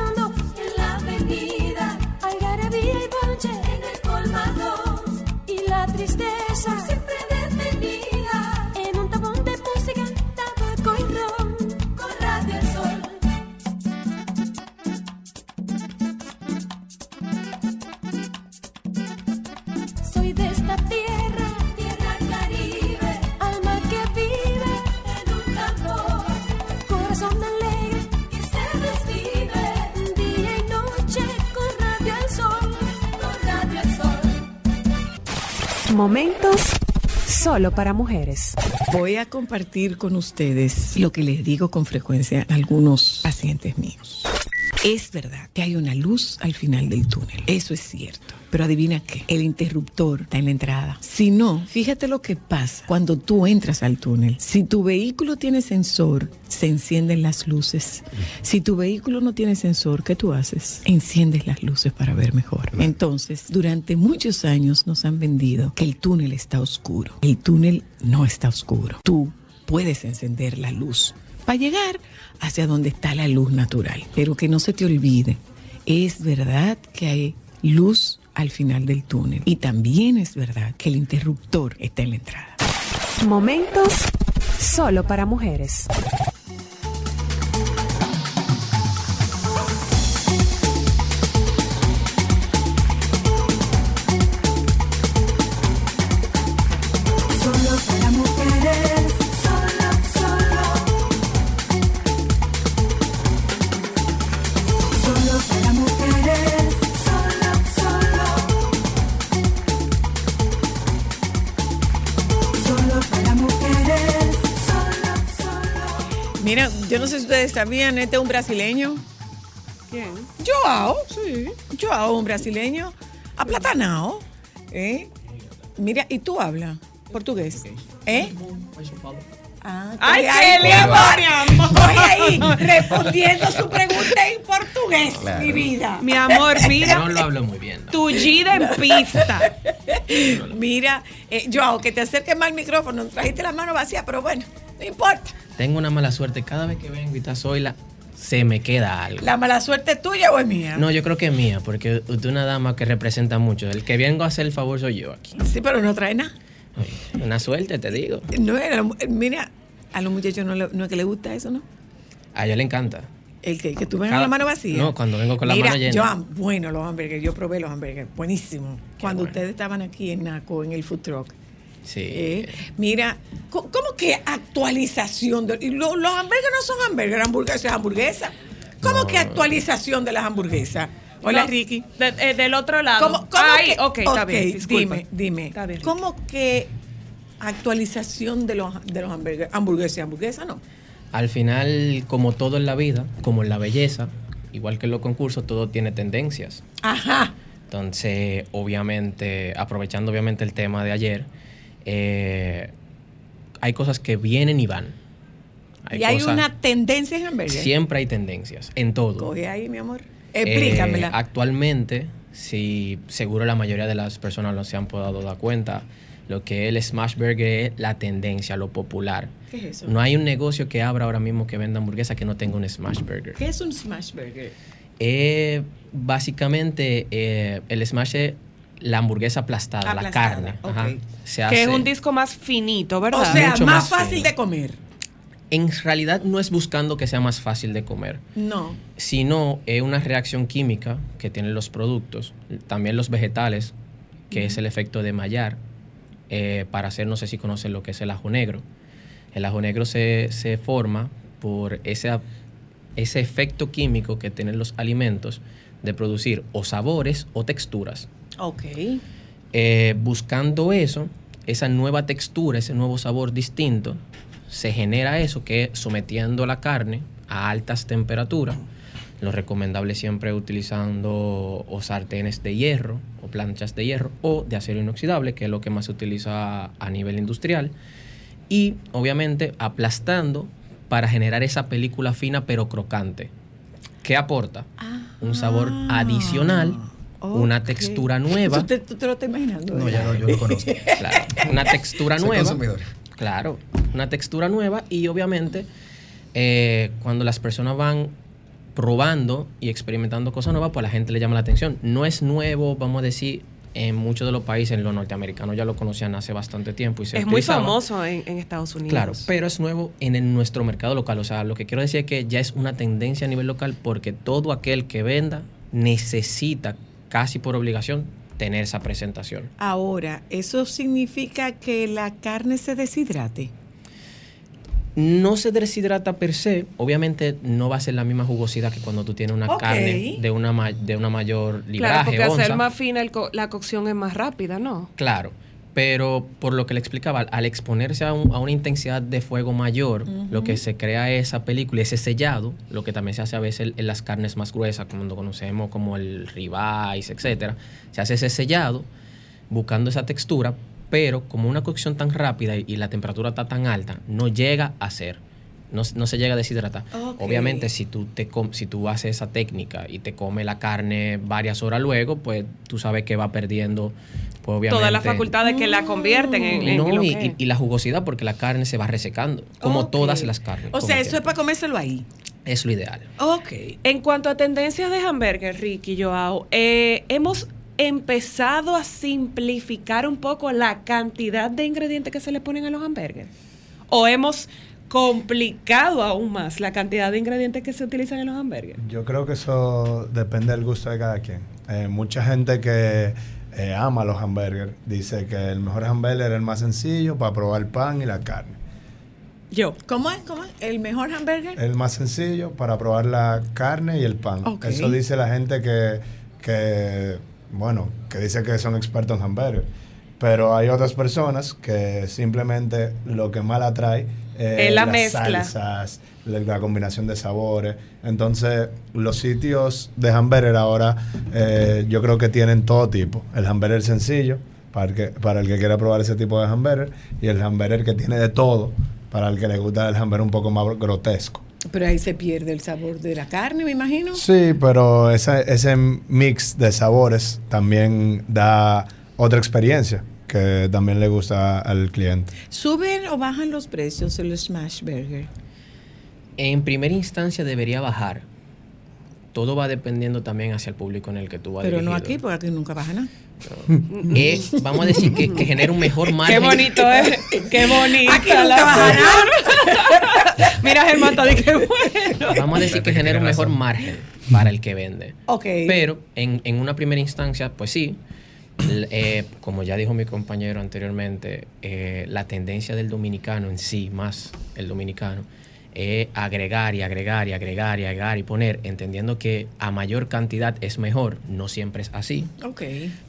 Momentos solo para mujeres. Voy a compartir con ustedes lo que les digo con frecuencia a algunos pacientes míos. Es verdad que hay una luz al final del túnel, eso es cierto. Pero adivina qué, el interruptor está en la entrada. Si no, fíjate lo que pasa cuando tú entras al túnel. Si tu vehículo tiene sensor, se encienden las luces. Si tu vehículo no tiene sensor, ¿qué tú haces? Enciendes las luces para ver mejor. Entonces, durante muchos años nos han vendido que el túnel está oscuro. El túnel no está oscuro. Tú puedes encender la luz para llegar hacia donde está la luz natural. Pero que no se te olvide, es verdad que hay luz al final del túnel y también es verdad que el interruptor está en la entrada. Momentos solo para mujeres. Ustedes sabían, este es un brasileño. ¿Quién? Joao, sí. Joao, un brasileño aplatanado. ¿eh? Mira, ¿y tú hablas portugués? ¿Eh? Ah, ¡Ay, qué amor. Estoy ahí respondiendo su pregunta en portugués, Claro. mi vida. Mi amor, mira, No lo hablo muy bien. ¿no? en pista. Mira, eh, Joao, que te acerques más al micrófono. Trajiste la mano vacía, pero bueno, no importa. Tengo una mala suerte. Cada vez que vengo y Zoila, se me queda algo. ¿La mala suerte es tuya o es mía? No, yo creo que es mía, porque usted es una dama que representa mucho. El que vengo a hacer el favor soy yo aquí. Sí, pero no trae nada. Una suerte, te digo. No, era- mira, a los muchachos no, le- no es que les gusta eso, ¿no? A ella le encanta. El que, que tú vengas con la mano vacía. No, cuando vengo con la Mira, mano llena. Joan, bueno, los hamburgues, yo probé los hamburgues, buenísimo. Cuando bueno. ustedes estaban aquí en Naco, en el food truck. Sí. Eh, mira, ¿cómo que actualización? De, y lo- los hamburgues no son hamburgues, hamburguesas es hamburguesa. ¿Cómo No. que actualización de las hamburguesas? Hola, No, Ricky. de- eh, del otro lado. ¿Cómo, cómo Ay, que, ok, está bien. ok, disculpa. dime, dime. Está bien. ¿Cómo que actualización de los, de los hamburgues, hamburguesas y hamburguesas no? Al final, como todo en la vida, como en la belleza, igual que en los concursos, todo tiene tendencias. Ajá. Entonces, obviamente, aprovechando obviamente el tema de ayer, eh, hay cosas que vienen y van. y hay cosas- una tendencia en hamburgues. Siempre hay tendencias, en todo. Coge ahí, mi amor. Eh, Explícamela. actualmente, si seguro la mayoría de las personas no se han podido dar cuenta, lo que es el Smash Burger es la tendencia, lo popular. ¿Qué es eso? No hay un negocio que abra ahora mismo que venda hamburguesa que no tenga un Smash Burger. ¿Qué es un smash burger? Eh, básicamente, eh, el Smash es la hamburguesa aplastada, la carne. Ajá. Se Que hace- es un disco más finito, O ¿verdad? sea, Mucho más más fácil fino. de comer. En realidad no es buscando que sea más fácil de comer. No. sino es una reacción química que tienen los productos, también los vegetales, que es el efecto de mallar, eh, para hacer, no sé si conocen lo que es el ajo negro. El ajo negro se, se forma por ese, ese efecto químico que tienen los alimentos de producir o sabores o texturas. Ok. Eh, buscando eso, esa nueva textura, ese nuevo sabor distinto, se genera eso que sometiendo la carne a altas temperaturas, lo recomendable siempre utilizando o sartenes de hierro o planchas de hierro o de acero inoxidable, que es lo que más se utiliza a nivel industrial, y obviamente aplastando para generar esa película fina pero crocante. ¿Qué aporta? Un sabor adicional, una textura nueva. ¿Tú te, tú te lo estás imaginando? No, ¿verdad? ya no, yo lo conozco. Claro, una textura Soy nueva. consumidor. Claro, una textura nueva y obviamente eh, cuando las personas van probando y experimentando cosas nuevas, pues a la gente le llama la atención. No es nuevo, vamos a decir, en muchos de los países, en los norteamericanos ya lo conocían hace bastante tiempo y se Es muy famoso en, en Estados Unidos. Claro, pero es nuevo en el- nuestro mercado local. O sea, lo que quiero decir es que ya es una tendencia a nivel local porque todo aquel que venda necesita, casi por obligación, tener esa presentación. Ahora, ¿eso significa que la carne se deshidrate? No se deshidrata per se, obviamente no va a ser la misma jugosidad que cuando tú tienes una carne de una, ma- de una mayor Claro, libraje, porque hacer onza. más fina el co- la cocción es más rápida, ¿no? Claro, pero por lo que le explicaba, al exponerse a, un- a una intensidad de fuego mayor, lo que se crea es esa película, ese sellado, lo que también se hace a veces en las carnes más gruesas, cuando conocemos como el ribeye, etcétera, se hace ese sellado buscando esa textura, pero como una cocción tan rápida y, y la temperatura está tan alta, no llega a ser. No, no se llega a deshidratar. Obviamente, si tú, te com- si tú haces esa técnica y te comes la carne varias horas luego, pues tú sabes que va perdiendo, pues obviamente... Todas las facultades que la convierten en, en No, lo y, que y- y la jugosidad porque la carne se va resecando, como todas las carnes. O sea, eso es para comérselo ahí. Es lo ideal. Ok. En cuanto a tendencias de hamburger, Ricky Joao, eh, hemos empezado a simplificar un poco la cantidad de ingredientes que se le ponen a los hamburgers. O hemos complicado aún más la cantidad de ingredientes que se utilizan en los hamburgers. Yo creo que eso depende del gusto de cada quien. Eh, mucha gente que eh, ama los hamburgers dice que el mejor hamburger es el más sencillo para probar el pan y la carne. Yo. ¿Cómo es? ¿Cómo es? ¿El mejor hamburger? El más sencillo para probar la carne y el pan. Eso dice la gente que, que, bueno, que dice que son expertos en hamburgers. Pero hay otras personas que simplemente lo que más la atrae eh, la las mezcla. salsas, la, la combinación de sabores. Entonces, los sitios de hamburger ahora eh, yo creo que tienen todo tipo. El hamburger sencillo, para el, que, para el que quiera probar ese tipo de hamburger, y el hamburger que tiene de todo, para el que le gusta el hamburger un poco más grotesco. Pero ahí se pierde el sabor de la carne, me imagino. Sí, pero esa- ese mix de sabores también da otra experiencia que también le gusta al cliente. ¿Suben o bajan los precios el Smash Burger? En primera instancia debería bajar. Todo va dependiendo también hacia el público en el que tú vas Pero no aquí, porque aquí nunca baja nada. Eh, vamos a decir que, que genera un mejor margen. Qué bonito es. Qué bonito. Aquí nunca baja Mira, Germán, qué bueno. Vamos a decir que genera un mejor margen para el que vende. Ok. Pero en, en una primera instancia, pues sí, eh, como ya dijo mi compañero anteriormente, eh, la tendencia del dominicano en sí, más el dominicano, es agregar y agregar y agregar y agregar y poner, entendiendo que a mayor cantidad es mejor, no siempre es así. Ok.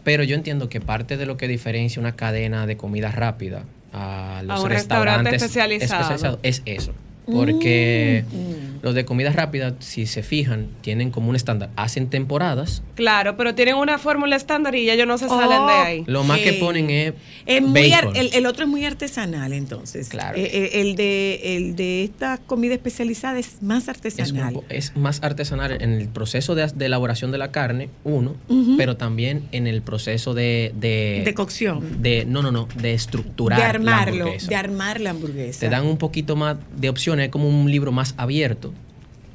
Pero yo entiendo que parte de lo que diferencia una cadena de comida rápida a los un restaurante restaurantes especializado. es eso. Porque Mm. los de comida rápida, si se fijan, tienen como un estándar. Hacen temporadas. Claro, pero tienen una fórmula estándar y ellos no se salen de ahí. Lo más que ponen es, Es muy el, el otro es muy artesanal, entonces. Claro. Eh, eh, el, de, el de esta comida especializada es más artesanal. es más artesanal en el proceso de, de elaboración de la carne, uno, pero también en el proceso de... De, De cocción. de- no, no, no, de estructurar de la armarlo, hamburguesa. de armar la hamburguesa. te dan un poquito más de es como un libro más abierto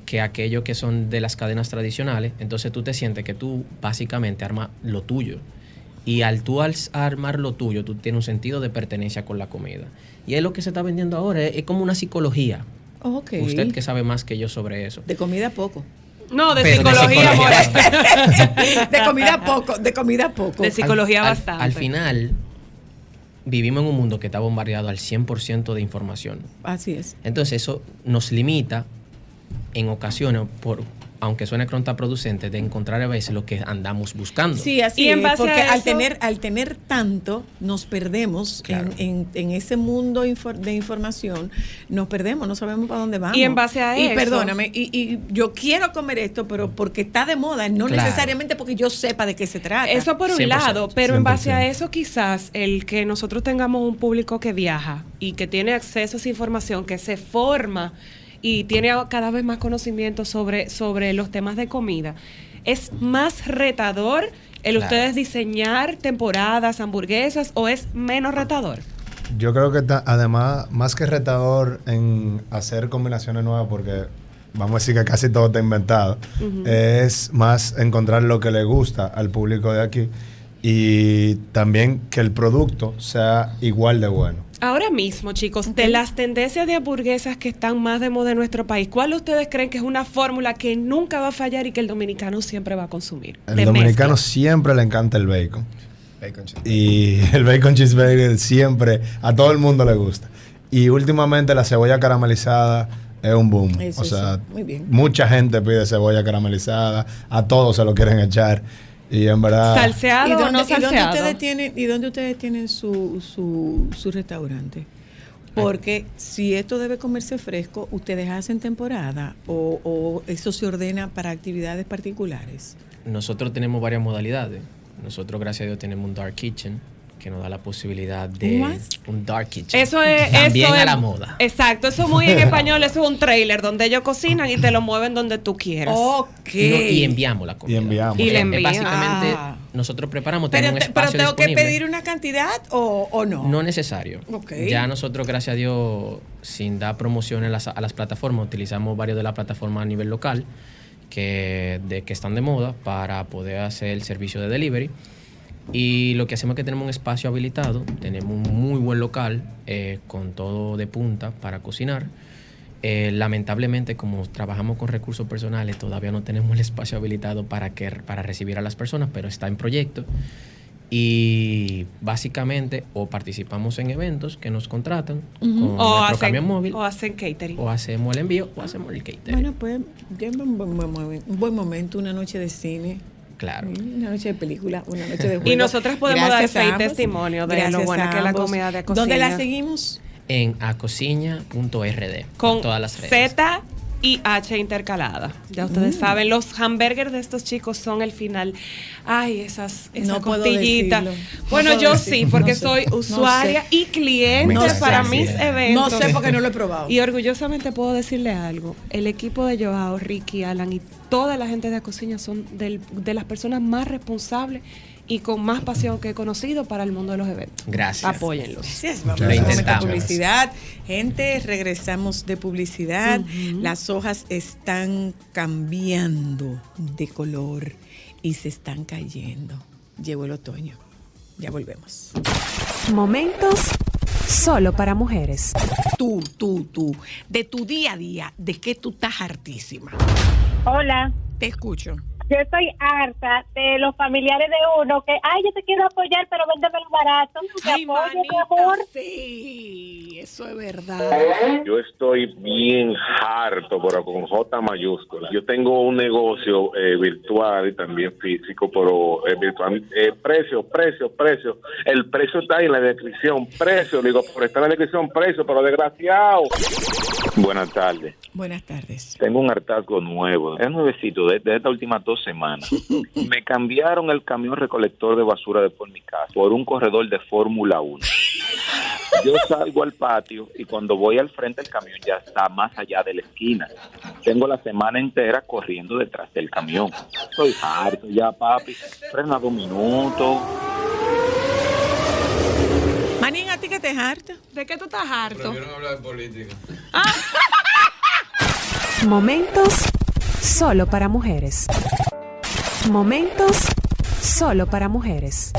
que aquello que son de las cadenas tradicionales. Entonces tú te sientes que tú básicamente armas lo tuyo. Y al tú al armar lo tuyo, tú tienes un sentido de pertenencia con la comida. Y es lo que se está vendiendo ahora, es, es como una psicología. Usted que sabe más que yo sobre eso. De comida poco. No, de Pero de psicología. More. de comida poco, de comida poco. De psicología Al- al- bastante. Al final, vivimos en un mundo que está bombardeado al 100% de información. Así es. Entonces eso nos limita en ocasiones, por, aunque suene contraproducente, de encontrar a veces lo que andamos buscando. Sí, así Y es, porque al tener al tener tanto nos perdemos Claro. en, en- en ese mundo infor- de información, nos perdemos, no sabemos para dónde vamos. Y en base a y eso- perdóname, y, y yo quiero comer esto, pero porque está de moda, no Claro. necesariamente porque yo sepa de qué se trata. Eso por un 100%, lado, pero en base a 100%. eso quizás el que nosotros tengamos un público que viaja y que tiene acceso a esa información, que se forma y tiene cada vez más conocimiento sobre, sobre los temas de comida, es más retador el Claro. ustedes diseñar temporadas, hamburguesas o es menos retador. Yo creo que además, más que retador en hacer combinaciones nuevas, porque vamos a decir que casi todo está inventado, es más encontrar lo que le gusta al público de aquí y también que el producto sea igual de bueno. Ahora mismo, chicos, de las tendencias de hamburguesas que están más de moda en nuestro país, ¿cuál ustedes creen que es una fórmula que nunca va a fallar y que el dominicano siempre va a consumir? El dominicano mezcla. siempre le encanta el bacon. Y el bacon cheeseburger siempre a todo el mundo le gusta. Y últimamente la cebolla caramelizada es un boom. Eso o sea, sí, muy bien. mucha gente pide cebolla caramelizada, a todos se lo quieren echar. Y en verdad, ¿Salseado ¿Y o dónde, y ustedes tienen, ¿Y dónde ustedes tienen su, su, su restaurante? Porque si esto debe comerse fresco, ¿ustedes hacen temporada o, o eso se ordena para actividades particulares? Nosotros tenemos varias modalidades. Nosotros, gracias a Dios, tenemos un dark kitchen, que nos da la posibilidad de ¿Más? un dark kitchen. Eso es. También eso a es- la moda. Exacto, eso es muy en español. Eso es un trailer donde ellos cocinan y te lo mueven donde tú quieras. Ok. Y, no- y enviamos la comida. Y enviamos. Y le envían. Básicamente, Ah. nosotros preparamos, Pero, tenemos un te- pero espacio tengo que pedir una cantidad o, o no. No necesario. Ok. Ya nosotros, gracias a Dios, sin dar promociones a las, a las plataformas, utilizamos varios de las plataformas a nivel local que, de, que están de moda para poder hacer el servicio de delivery. Y lo que hacemos es que tenemos un espacio habilitado, tenemos un muy buen local eh, con todo de punta para cocinar. Eh, lamentablemente, como trabajamos con recursos personales, todavía no tenemos el espacio habilitado para, que, para recibir a las personas, pero está en proyecto. Y básicamente, o participamos en eventos que nos contratan con o, nuestro hacen, camión móvil, o hacen catering. o hacemos el envío, o hacemos el catering. Bueno, pues ya un buen, un momento, una noche de cine. Claro. Una noche de película, una noche de juego. Y nosotras podemos Gracias dar fe testimonio de Gracias lo buena que es la comida de ¿Dónde la seguimos? En acociña.rd. Con por todas las redes. Z y H intercalada. Ya ustedes Mm. saben, los hamburgers de estos chicos son el final. Ay, esas, esa No costillita. No Bueno, yo decirlo. sí, porque No soy usuaria sé. y cliente sé. para mis eventos. No sé porque no lo he probado. Y orgullosamente puedo decirle algo. El equipo de Joao, Ricky, Alan y toda la gente de la cocina son del- de las personas más responsables y con más pasión que he conocido para el mundo de los eventos. Gracias. Apóyenlos. Gracias, vamos Lo a intentamos. publicidad. Gente, regresamos de publicidad. Las hojas están cambiando de color y se están cayendo. Llegó el otoño. Ya volvemos. Momentos solo para mujeres. Tú, tú, tú, de tu día a día, ¿de qué tú estás hartísima? Hola, Te escucho. Yo estoy harta de los familiares de uno que, ay, yo te quiero apoyar, pero véndeme el barato. Te Ay, apoyo, mi manita, amor. sí, eso es verdad. Yo estoy bien harto, pero con J mayúscula. Yo tengo un negocio eh, virtual y también físico, pero eh, virtual. Eh, precio, precio, precio. El precio está ahí en la descripción. Precio, digo, por estar en la descripción, precio, pero desgraciado. Buenas tardes. Buenas tardes. Tengo un hartazgo nuevo, es nuevecito, de, de estas últimas dos semanas. Me cambiaron el camión recolector de basura de por mi casa por un corredor de Fórmula 1. Yo salgo al patio y cuando voy al frente el camión ya está más allá de la esquina. Tengo la semana entera corriendo detrás del camión. Estoy harto ya, papi. Frena dos minutos. Manín, ¿a ti que te harta? ¿De qué tú estás harto? hablar de política. Momentos solo para mujeres. Momentos solo para mujeres.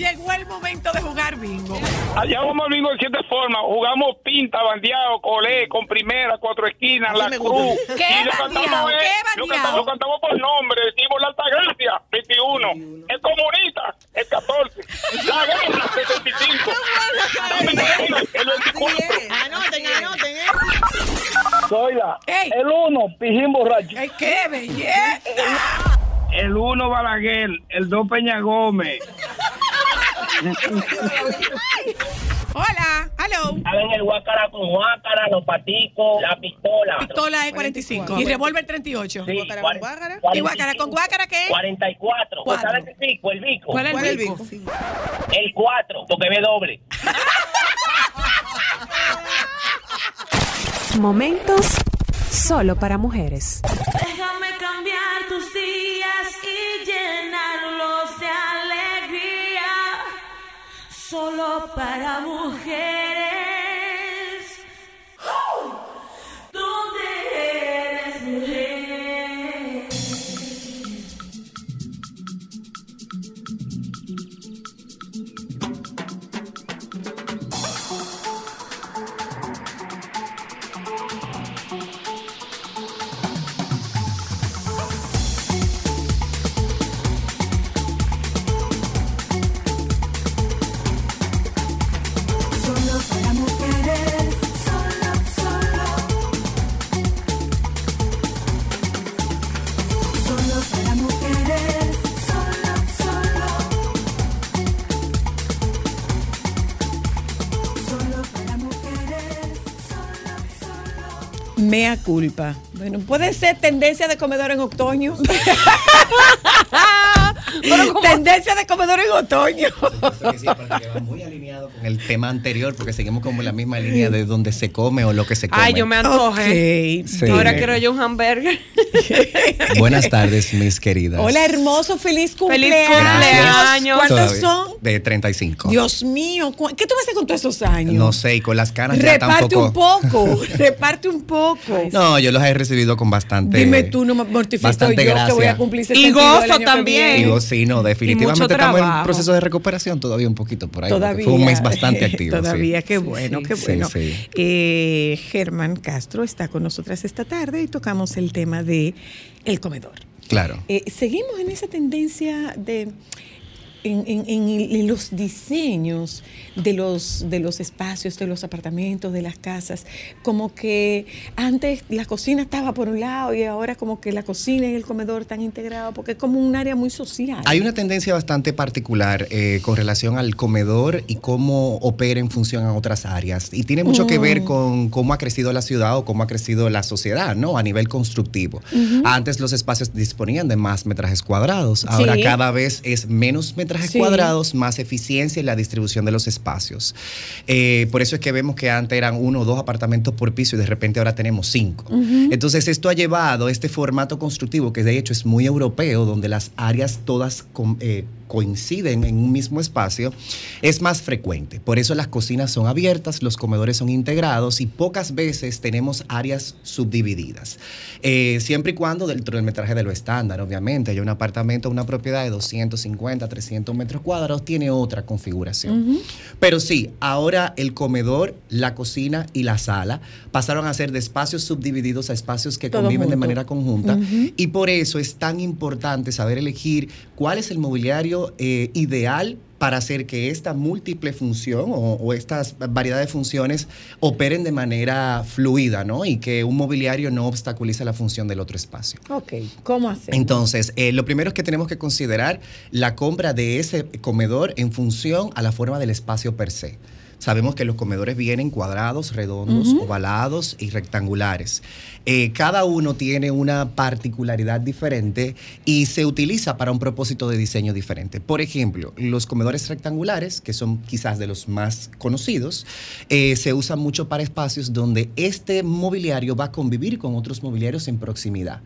Llegó el momento de jugar bingo. Allá vamos al bingo de siete formas. Jugamos pinta, bandeado, colé, con primera, cuatro esquinas, la cruz. ¿Qué y lo cantamos, ¿Qué eh, lo, cantamos, lo cantamos por nombre. Decimos la Altagracia, 21. El comunista, el 14. La guerra, 75. Dame el 24. Anoten, anoten, ¿eh? Zoila, Ey. el uno, pijín borracho. ¡Ay, qué belleza! El uno, Balaguer. El dos, Peña Gómez. Hola, hello. Hagan el guácara con guácara, los paticos, la pistola. Pistola de 45 y revólver 38. Sí, ¿Y guácara con guácara qué? 44. Cuatro. ¿Sabes el pico? El bico. ¿Cuál es el bico? El 4, porque ve doble. Momentos solo para mujeres. Déjame cambiar tus días y llenarlos de alegría. Solo para mujeres. Mea culpa. Bueno, puede ser tendencia de comedor en otoño. Tendencia de comedor en otoño. muy alineado con el tema anterior, porque seguimos como en la misma línea de donde se come o lo que se come. Ay, yo me antojé. Sí. Ahora quiero yo un hamburger. Buenas tardes, mis queridas. Hola, hermoso, feliz Feliz cumpleaños. cumpleaños. ¿Cuántos Todavía. son? De 35. Dios mío, ¿cu- ¿qué tú vas a hacer con todos esos años? No sé, y con las canas ya Reparte un tampoco. poco, reparte un poco. No, yo los he recibido con bastante. Dime tú, no me mortifico bastante yo que voy gracia. a cumplir Y 62 el gozo que también. viene. Sí, no, definitivamente estamos en proceso de recuperación todavía un poquito por ahí. Todavía. Fue un mes bastante activo. sí. Todavía, qué bueno, Sí. qué bueno. sí. Eh, Germán Castro está con nosotras esta tarde y tocamos el tema de el comedor. Claro. Eh, seguimos en esa tendencia de en, en- en- los diseños de los, de los espacios, de los apartamentos, de las casas, como que antes la cocina estaba por un lado y ahora como que la cocina y el comedor están integrados porque es como un área muy social. Hay una tendencia bastante particular eh, con relación al comedor y cómo opera en función a otras áreas. Y tiene mucho que ver Mm. con cómo ha crecido la ciudad o cómo ha crecido la sociedad, ¿no? A nivel constructivo. Ujú. Antes los espacios disponían de más metrajes cuadrados. Ahora Sí. cada vez es menos metrajes Sí. cuadrados, más eficiencia en la distribución de los espacios. Eh, por eso es que vemos que antes eran uno o dos apartamentos por piso y de repente ahora tenemos cinco. Entonces esto ha llevado este formato constructivo que de hecho es muy europeo, donde las áreas todas com- eh, coinciden en un mismo espacio, es más frecuente. Por eso las cocinas son abiertas, los comedores son integrados y pocas veces tenemos áreas subdivididas. Eh, siempre y cuando dentro del metraje de lo estándar, obviamente, hay un apartamento, una propiedad de 250, 300 metros cuadrados, tiene otra configuración. Pero sí, ahora el comedor, la cocina y la sala pasaron a ser de espacios subdivididos a espacios que Todo conviven de manera conjunta. Y por eso es tan importante saber elegir cuál es el mobiliario eh, ideal para hacer que esta múltiple función o, o estas variedad de funciones operen de manera fluida, ¿no? Y que un mobiliario no obstaculice la función del otro espacio. Ok, ¿cómo hacer? Entonces, eh, lo primero es que tenemos que considerar la compra de ese comedor en función a la forma del espacio per se. Sabemos que los comedores vienen cuadrados, redondos, ovalados y rectangulares. Eh, cada uno tiene una particularidad diferente y se utiliza para un propósito de diseño diferente. Por ejemplo, los comedores rectangulares, que son quizás de los más conocidos, eh, se usan mucho para espacios donde este mobiliario va a convivir con otros mobiliarios en proximidad.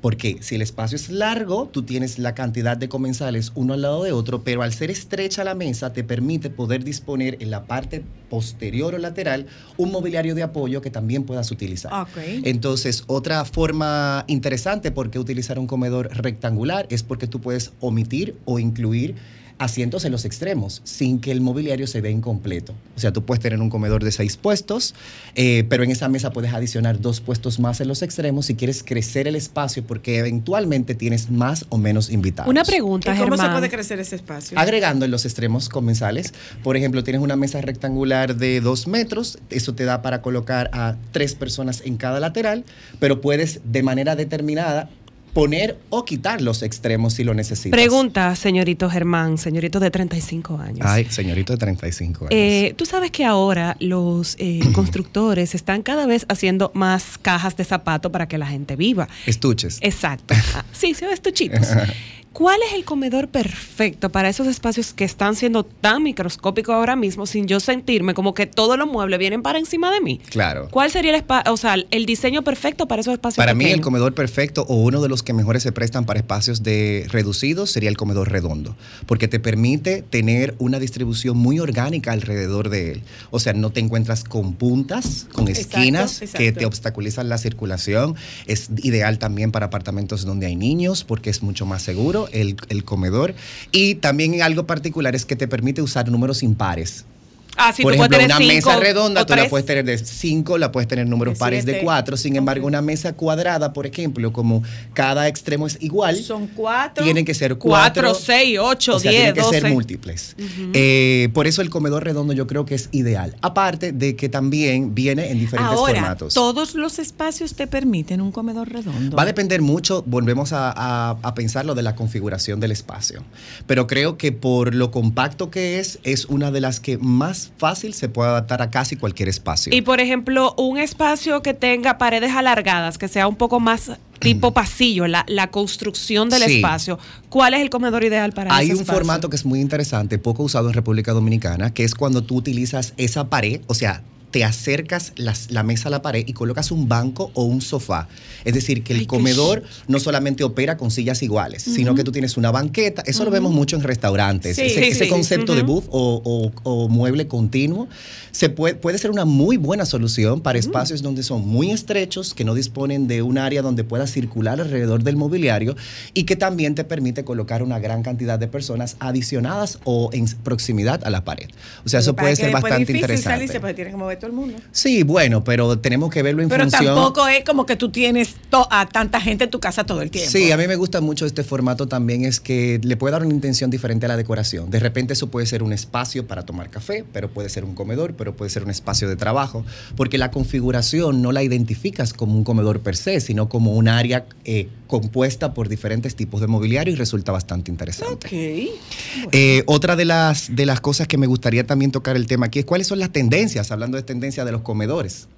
Porque si el espacio es largo, tú tienes la cantidad de comensales uno al lado de otro, pero al ser estrecha la mesa te permite poder disponer en la parte posterior o lateral un mobiliario de apoyo que también puedas utilizar. Entonces, otra forma interesante por qué utilizar un comedor rectangular es porque tú puedes omitir o incluir asientos en los extremos sin que el mobiliario se vea incompleto. O sea, tú puedes tener un comedor de seis puestos, eh, pero en esa mesa puedes adicionar dos puestos más en los extremos si quieres crecer el espacio porque eventualmente tienes más o menos invitados. Una pregunta, ¿Y cómo se puede crecer ese espacio? Agregando en los extremos comensales, por ejemplo, tienes una mesa rectangular de dos metros, eso te da para colocar a tres personas en cada lateral, pero puedes de manera determinada poner o quitar los extremos si lo necesitas. Pregunta, señorito Germán, señorito de 35 años. Ay, señorito de 35 años. Eh, Tú sabes que ahora los eh, constructores están cada vez haciendo más cajas de zapato para que la gente viva. Estuches. Exacto. Ah, sí, sí, estuchitos. ¿Cuál es el comedor perfecto para esos espacios que están siendo tan microscópicos ahora mismo sin yo sentirme como que todos los muebles vienen para encima de mí? Claro. ¿Cuál sería el espacio, o sea, el diseño perfecto para esos espacios Para mí el comedor perfecto o uno de los que mejores se prestan para espacios de reducidos sería el comedor redondo, porque te permite tener una distribución muy orgánica alrededor de él. O sea, no te encuentras con puntas, con Exacto, esquinas que te obstaculizan la circulación. Es ideal también para apartamentos donde hay niños porque es mucho más seguro el, comedor. Y también algo particular es que te permite usar números impares. Ah, Por tú ejemplo, una cinco mesa redonda tú la puedes tener de 5, la puedes tener números De pares de. 4. Sin embargo, una mesa cuadrada, por ejemplo, como cada extremo es igual, Son cuatro. tienen que ser Cuatro, 4. seis, ocho, o sea, diez, tienen que ser múltiples. Eh, por eso el comedor redondo yo creo que es ideal. Aparte de que también viene en diferentes Ahora, formatos. todos los espacios te permiten un comedor redondo. Va a depender mucho, volvemos a, a- a pensar lo de la configuración del espacio. Pero creo que por lo compacto que es, es una de las que más fácil se puede adaptar a casi cualquier espacio. Y por ejemplo, un espacio que tenga paredes alargadas, que sea un poco más tipo pasillo, la, la construcción del Sí. espacio. ¿Cuál es el comedor ideal para Hay ese un espacio? formato que es muy interesante, poco usado en República Dominicana, que es cuando tú utilizas esa pared, o sea, te acercas las- la mesa a la pared y colocas un banco o un sofá. Es decir, que el comedor no solamente opera con sillas iguales, sino Ujú. que tú tienes una banqueta. Eso lo Ujú. vemos mucho en restaurantes. Sí, ese sí, ese sí. concepto de Ujú. buff o, o- o mueble continuo se puede, puede ser una muy buena solución para espacios donde son muy estrechos, que no disponen de un área donde puedas circular alrededor del mobiliario y que también te permite colocar una gran cantidad de personas adicionadas o en proximidad a la pared. O sea, eso puede ser bastante interesante. salirse porque tiene que mover todo el mundo. Sí, bueno, pero tenemos que verlo en Pero función. tampoco es como que tú tienes to- a tanta gente en tu casa todo el tiempo. Sí, a mí me gusta mucho este formato también, es que le puede dar una intención diferente a la decoración. De repente eso puede ser un espacio para tomar café, pero puede ser un comedor, pero puede ser un espacio de trabajo, porque la configuración no la identificas como un comedor per se, sino como un área eh, compuesta por diferentes tipos de mobiliario y resulta bastante interesante. Eh, otra de las, de las cosas que me gustaría también tocar el tema aquí es cuáles son las tendencias, hablando de tendencias de los comedores.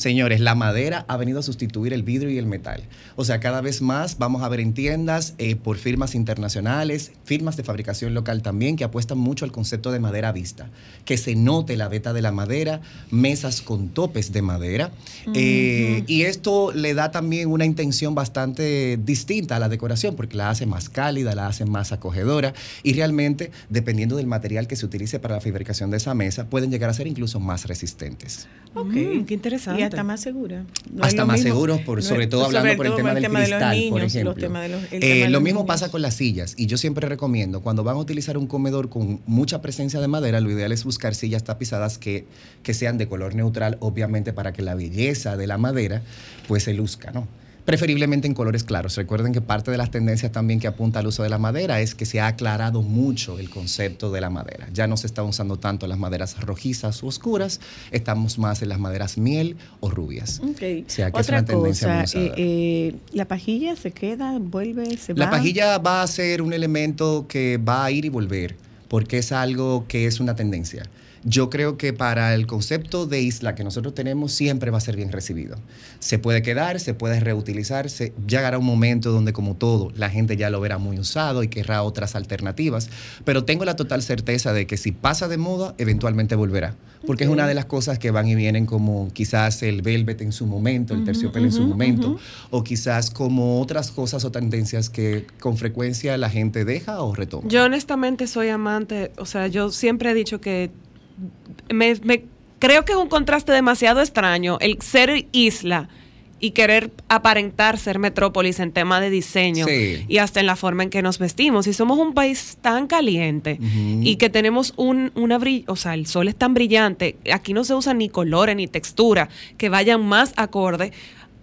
Señores, la madera ha venido a sustituir el vidrio y el metal. O sea, cada vez más vamos a ver en tiendas eh, por firmas internacionales, firmas de fabricación local también, que apuestan mucho al concepto de madera vista. Que se note la veta de la madera, mesas con topes de madera. Eh, y esto le da también una intención bastante distinta a la decoración, porque la hace más cálida, la hace más acogedora. Y realmente, dependiendo del material que se utilice para la fabricación de esa mesa, pueden llegar a ser incluso más resistentes. Ok. Mm, qué interesante. Hasta más segura. No Hasta más mismo- seguros, por, no sobre todo hablando por el tema del de los cristal, por los ejemplo. temas de los- el Eh, tema de lo mismo niños. pasa con las sillas y yo siempre recomiendo cuando van a utilizar un comedor con mucha presencia de madera, lo ideal es buscar sillas tapizadas que, que sean de color neutral, obviamente para que la belleza de la madera pues se luzca, ¿no? Preferiblemente en colores claros. Recuerden que parte de las tendencias también que apunta al uso de la madera es que se ha aclarado mucho el concepto de la madera. Ya no se está usando tanto las maderas rojizas o oscuras, estamos más en las maderas miel o rubias. O sea, que es Otra una cosa, eh, eh, la pajilla se queda, vuelve, se La va. pajilla va a ser un elemento que va a ir y volver, porque es algo que es una tendencia. Yo creo que para el concepto de isla que nosotros tenemos siempre va a ser bien recibido. Se puede quedar, se puede reutilizar, se, llegará un momento donde como todo la gente ya lo verá muy usado y querrá otras alternativas, pero tengo la total certeza de que si pasa de moda, eventualmente volverá, porque es Ok. una de las cosas que van y vienen como quizás el velvet en su momento, el terciopelo en su ujú, momento, ujú. o quizás como otras cosas o tendencias que con frecuencia la gente deja o retoma. Yo honestamente soy amante, o sea, yo siempre he dicho que me, me- creo que es un contraste demasiado extraño el ser isla y querer aparentar ser metrópolis en tema de diseño Sí. y hasta en la forma en que nos vestimos. Y somos un país tan caliente y que tenemos un, una brill- o sea, el sol es tan brillante, aquí no se usan ni colores ni textura que vayan más acorde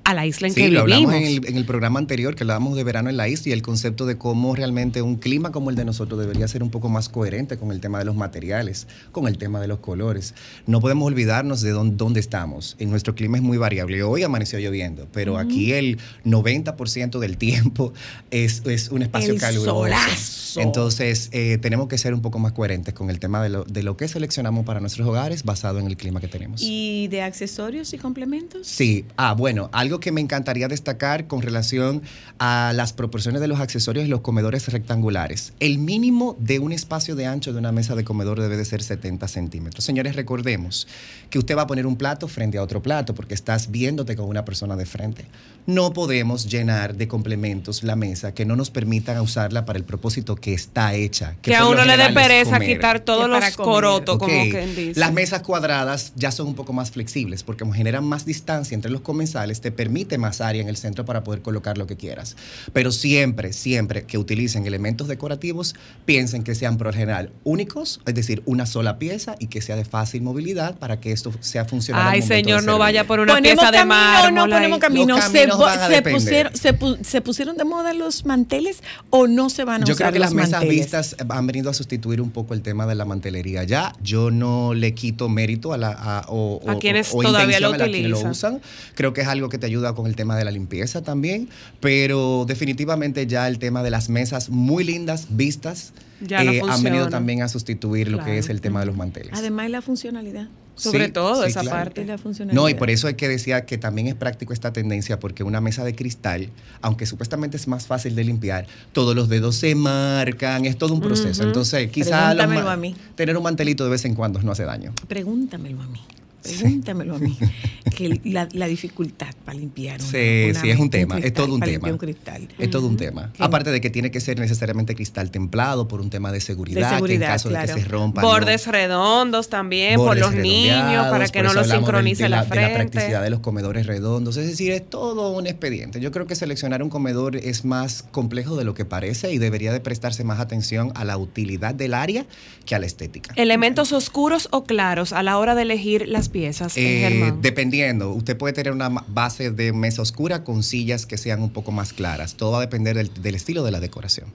a la isla en Sí, que lo hablamos en el, en el programa anterior que hablábamos de verano en la isla y el concepto de cómo realmente un clima como el de nosotros debería ser un poco más coherente con el tema de los materiales, con el tema de los colores. No podemos olvidarnos de dónde, dónde estamos. En nuestro clima es muy variable. Hoy amaneció lloviendo, pero aquí el 90% del tiempo es, es un espacio El caluroso. solazo. Entonces, eh, tenemos que ser un poco más coherentes con el tema de lo, de lo que seleccionamos para nuestros hogares basado en el clima que tenemos. ¿Y de accesorios y complementos? Sí, ah, bueno, algo que me encantaría destacar con relación a las proporciones de los accesorios y los comedores rectangulares. El mínimo de un espacio de ancho de una mesa de comedor debe de ser 70 centímetros. Señores, recordemos que usted va a poner un plato frente a otro plato porque estás viéndote con una persona de frente. No podemos llenar de complementos la mesa que no nos permitan usarla para el propósito que está hecha. que a por lo uno le dé pereza quitar todos Que los corotos, como quien dice. Las mesas cuadradas ya son un poco más flexibles porque generan más distancia entre los comensales, te permite más área en el centro para poder colocar lo que quieras. Pero siempre, siempre que utilicen elementos decorativos, piensen que sean por lo general únicos, es decir, una sola pieza y que sea de fácil movilidad para que esto sea funcional. al Ay, señor, no vaya por una Ponemos pieza de camino, mármol. no ponemos camino. Los Se, se pusieron, se, pu- se pusieron de moda los manteles o no se van a Yo usar creo que las mesas manteles? vistas han venido a sustituir un poco el tema de la mantelería. Ya yo no le quito mérito a la a, o, A o- quienes o todavía lo intención a la quienes lo utilizan. usan. Creo que es algo que te ayuda ayuda con el tema de la limpieza también, pero definitivamente ya el tema de las mesas muy lindas, vistas, Ya no eh, han venido también a sustituir lo Claro. que es el tema de los manteles. Además, la funcionalidad. Sobre Sí, todo sí, esa claro. parte. Y la funcionalidad. No, y por eso es que decía que también es práctico esta tendencia, porque una mesa de cristal, aunque supuestamente es más fácil de limpiar, todos los dedos se marcan, es todo un proceso. Ujú. Entonces, quizá los a mí. tener un mantelito de vez en cuando no hace daño. Pregúntamelo a mí. Pregúntamelo a mí. Que la, la dificultad para limpiar. una- Sí, una- sí, es un tema, es cristal, todo un para tema. limpiar un cristal. Es todo un tema. Aparte de que tiene que ser necesariamente cristal templado por un tema de seguridad, que en caso de que se rompa. no- Bordes redondos también por los niños, para que no lo del- sincronice la, la, de la frente. practicidad de los comedores redondos. Es decir, es todo un expediente. Yo creo que seleccionar un comedor es más complejo de lo que parece y debería de prestarse más atención a la utilidad del área que a la estética. Elementos oscuros o claros a la hora de elegir las piezas, eh, Eh, Germán. dependiendo, usted puede tener una base de mesa oscura con sillas que sean un poco más claras. Todo va a depender del, del estilo de la decoración.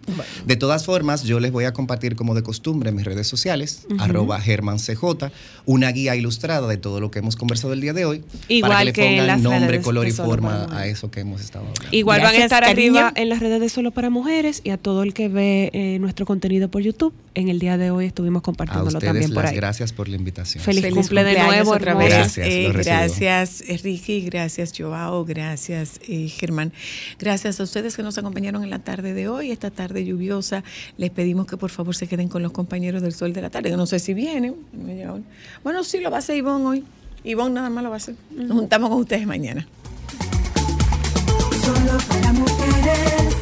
De todas formas, yo les voy a compartir como de costumbre en mis redes sociales, Ujú. arroba GermanCJ, una guía ilustrada de todo lo que hemos conversado el día de hoy. Igual para que que le en pongan las nombre, redes color y forma a eso que hemos estado hablando. Igual van a estar cariño. arriba en las redes de Solo para Mujeres y a todo el que ve eh, nuestro contenido por YouTube. En el día de hoy estuvimos A compartiéndolo ustedes también por las ahí. gracias por la invitación. Feliz Feliz cumple de nuevo, otra vez. Gracias, Eh, gracias, Ricky, gracias, Joao, gracias, eh, Germán. Gracias a ustedes que nos acompañaron en la tarde de hoy, esta tarde lluviosa. Les pedimos que por favor se queden con los compañeros del sol de la tarde, no sé si vienen. Bueno, sí, lo va a hacer Ivonne hoy. Ivonne nada más lo va a hacer. Nos juntamos con ustedes mañana. Solo para mujeres.